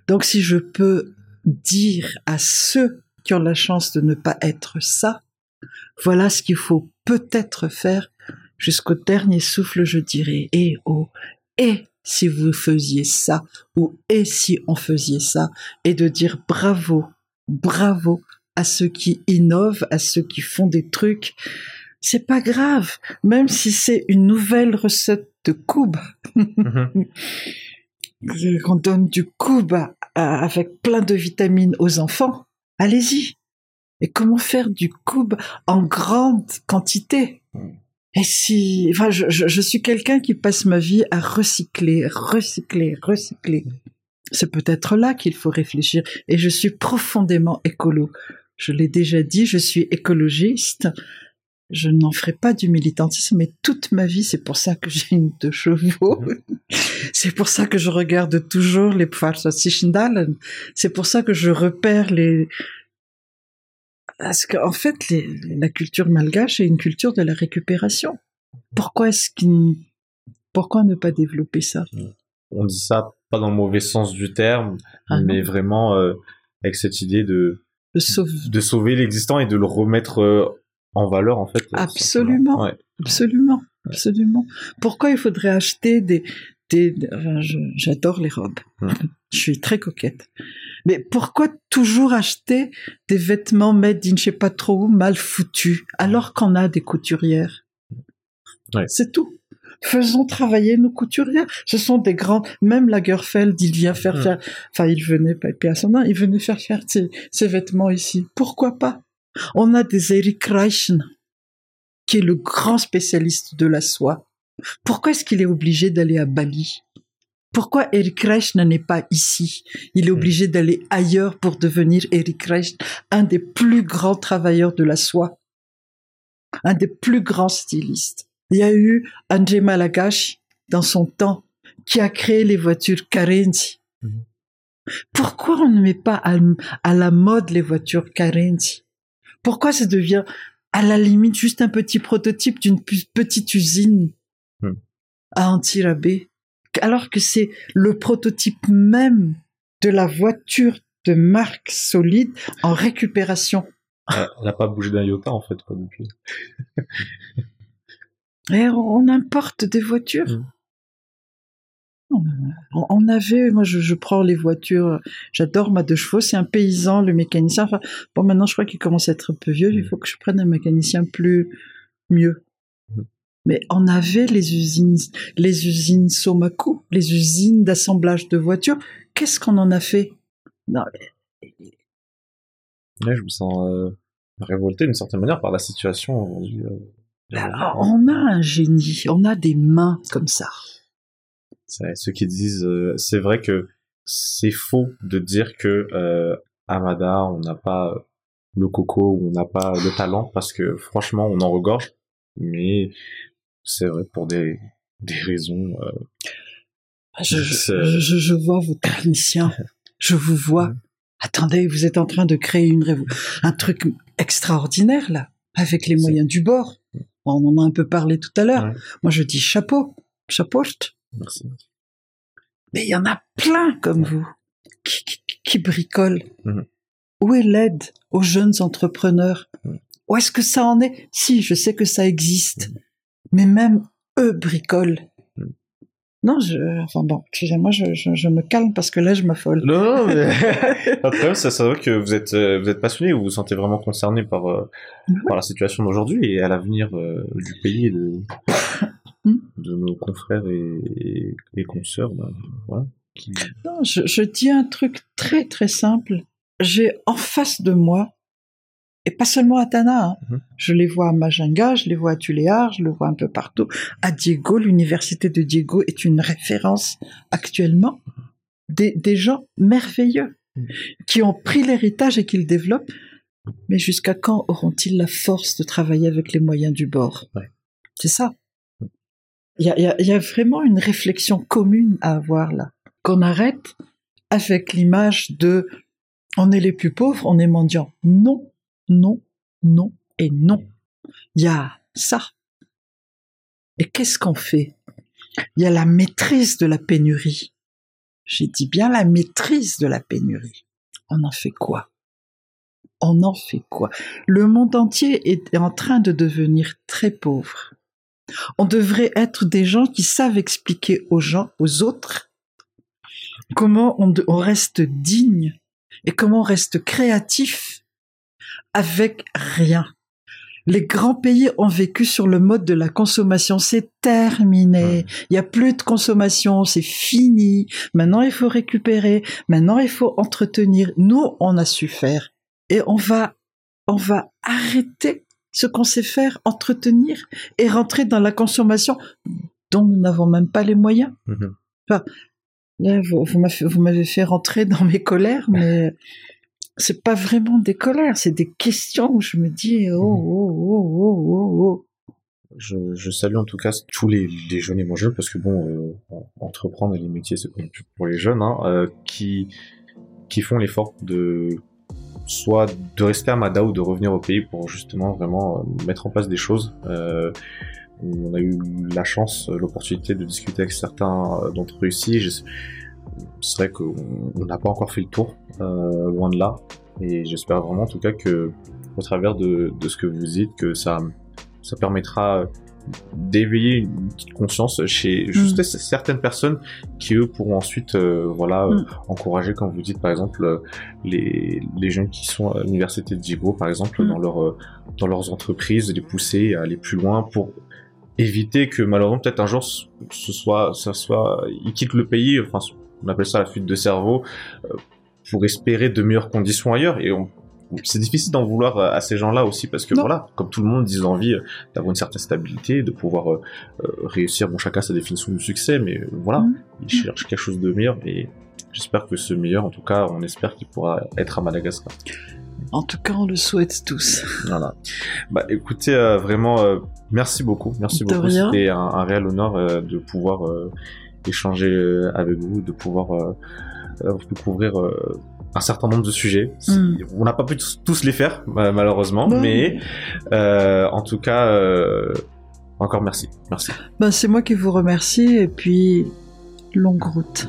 Donc si je peux dire à ceux qui ont la chance de ne pas être ça, voilà ce qu'il faut peut-être faire jusqu'au dernier souffle, je dirais. Et oh, et si vous faisiez ça, ou et si on faisait ça, et de dire bravo, bravo à ceux qui innovent, à ceux qui font des trucs. C'est pas grave, même si c'est une nouvelle recette de coube qu'on donne du coub à- à- avec plein de vitamines aux enfants, allez-y. Et comment faire du coub en grande quantité? Mm. Et si, enfin, je, je- je suis quelqu'un qui passe ma vie à recycler, recycler, recycler. C'est peut-être là qu'il faut réfléchir. Et je suis profondément écolo. Je l'ai déjà dit, je suis écologiste. Je n'en ferai pas du militantisme, mais toute ma vie, c'est pour ça que j'ai une deux chevaux. C'est pour ça que je regarde toujours les Pfarrersischendalen. C'est pour ça que je repère les... Parce qu'en fait, les- la culture malgache est une culture de la récupération. Pourquoi est-ce qu'il... Pourquoi ne pas développer ça? On dit ça pas dans le mauvais sens du terme, Ah mais vraiment euh, avec cette idée de, de sauver l'existant et de le remettre euh, en valeur, en fait. euh, Absolument. Ouais. Absolument, absolument. Pourquoi il faudrait acheter des... enfin, J'adore les robes. Je suis très coquette. Mais pourquoi toujours acheter des vêtements made in je sais pas trop où, mal foutus, alors qu'on a des couturières? Ouais. C'est tout. Faisons travailler nos couturières. Ce sont des grands. Même Lagerfeld, il vient faire Mm. faire. Enfin, il venait pas à son nom, il venait faire faire ses, ses vêtements ici. Pourquoi pas? On a des Eric Reichen, qui est le grand spécialiste de la soie. Pourquoi est-ce qu'il est obligé d'aller à Bali? Pourquoi Eric Reichen n'est pas ici? Il est obligé d'aller ailleurs pour devenir Eric Reichen, un des plus grands travailleurs de la soie, un des plus grands stylistes. Il y a eu André Malagashi dans son temps qui a créé les voitures Carenzi. Mhm. Pourquoi on ne met pas à, à la mode les voitures Carenzi Pourquoi ça devient à la limite juste un petit prototype d'une petite usine? À Antirabé alors que c'est le prototype même de la voiture de marque solide en récupération. Elle n'a pas bougé d'un iota, en fait, quoi, depuis. Et on importe des voitures. Mm. On avait, moi je, je prends les voitures, j'adore ma deux chevaux, c'est un paysan, le mécanicien. Enfin, bon, maintenant je crois qu'il commence à être un peu vieux, il Mm. faut que je prenne un mécanicien plus mieux. Mm. Mais on avait les usines, les usines Somaku, les usines d'assemblage de voitures. Qu'est-ce qu'on en a fait? Non, Ouais, je me sens euh, révolté d'une certaine manière par la situation aujourd'hui. euh, là, on a un génie, on a des mains comme ça. Ceux qui disent, euh, c'est vrai que c'est faux de dire que Amada, on n'a pas le coco, on n'a pas le talent, parce que franchement, on en regorge. Mais c'est vrai pour des, des raisons. euh, Je, je, C'est- je- je vois vos techniciens. Je vous vois. Attendez, vous êtes en train de créer une révo- un truc extraordinaire là, avec les moyens du bord. On en a un peu parlé tout à l'heure. Ouais. Moi, je dis chapeau, chapeau. Merci. Mais il y en a plein comme vous qui, qui- qui bricolent. Mhm. Où est l'aide aux jeunes entrepreneurs? Mhm. Où est-ce que ça en est? Si, je sais que ça existe, Mhm. Mais même eux bricolent. Mhm. Non, je, enfin bon, excusez-moi, je, je, je me calme parce que là, je m'affole. Non, non, mais après, ça, c'est vrai que vous êtes, euh, vous êtes passionné, vous vous sentez vraiment concerné par, euh, par la situation d'aujourd'hui et à l'avenir euh, du pays et de, Mhm. de nos confrères et, et, et consoeurs. ben, voilà, qui- Non, je, je dis un truc très très simple. J'ai en face de moi, et pas seulement à Tana, hein, Mhm. je les vois à Majinga, je les vois à Tuléar, je le vois un peu partout. À Diego, l'université de Diego est une référence actuellement. Des, des gens merveilleux Mhm. qui ont pris l'héritage et qui le développent. Mais jusqu'à quand auront-ils la force de travailler avec les moyens du bord? Ouais. C'est ça. Il y a, y a, vraiment une réflexion commune à avoir là. Qu'on arrête avec l'image de on est les plus pauvres, on est mendiants. Non, non, non et non. Il y a ça. Et qu'est-ce qu'on fait? Il y a la maîtrise de la pénurie. J'ai dit bien la maîtrise de la pénurie. On en fait quoi? On en fait quoi? Le monde entier est en train de devenir très pauvre. On devrait être des gens qui savent expliquer aux gens, aux autres, comment on, on reste digne et comment on reste créatif avec rien. Les grands pays ont vécu sur le mode de la consommation. C'est terminé. Il n'y a plus de consommation. C'est fini. Maintenant, il faut récupérer. Maintenant, il faut entretenir. Nous, on a su faire. Et on va, on va arrêter ce qu'on sait faire, entretenir et rentrer dans la consommation dont nous n'avons même pas les moyens. Mhm. Enfin, là, vous, vous m'avez fait rentrer dans mes colères, mais c'est pas vraiment des colères, c'est des questions où je me dis oh mmh. oh oh oh oh oh. Je, je salue en tout cas tous les, les jeunes et moins jeunes parce que bon, euh, entreprendre les métiers c'est pour les jeunes, hein, euh, qui qui font l'effort de soit de rester à Mada ou de revenir au pays pour justement vraiment euh, mettre en place des choses. Euh, on a eu la chance, l'opportunité de discuter avec certains d'entre eux ici. C'est vrai qu'on n'a pas encore fait le tour, euh, loin de là. Et j'espère vraiment en tout cas que au travers de, de, ce que vous dites, que ça, ça permettra d'éveiller une petite conscience chez juste mm. certaines personnes qui eux pourront ensuite euh, voilà mm. encourager quand vous dites par exemple euh, les, les jeunes qui sont à l'université de Djibo par exemple mm. dans leur euh, dans leurs entreprises les pousser à aller plus loin pour éviter que malheureusement peut-être un jour ce soit ça soit ils quittent le pays enfin on appelle ça la fuite de cerveau, euh, pour espérer de meilleures conditions ailleurs. Et c'est difficile d'en vouloir à ces gens-là aussi parce que voilà, comme tout le monde, ils ont envie euh, d'avoir une certaine stabilité, de pouvoir euh, réussir. Bon, chacun sa définition du succès, mais voilà, mm. ils cherchent quelque chose de meilleur et j'espère que ce meilleur, en tout cas, on espère qu'il pourra être à Madagascar. En tout cas, on le souhaite tous. Voilà. Bah, écoutez, vraiment, merci beaucoup, merci beaucoup. C'était un, un, réel honneur de pouvoir échanger euh, avec vous, de pouvoir euh, euh, découvrir un certain nombre de sujets. Hmm. On n'a pas pu tous les faire, malheureusement, mais en tout cas, encore merci. Merci. Ben, c'est moi qui vous remercie et puis longue route.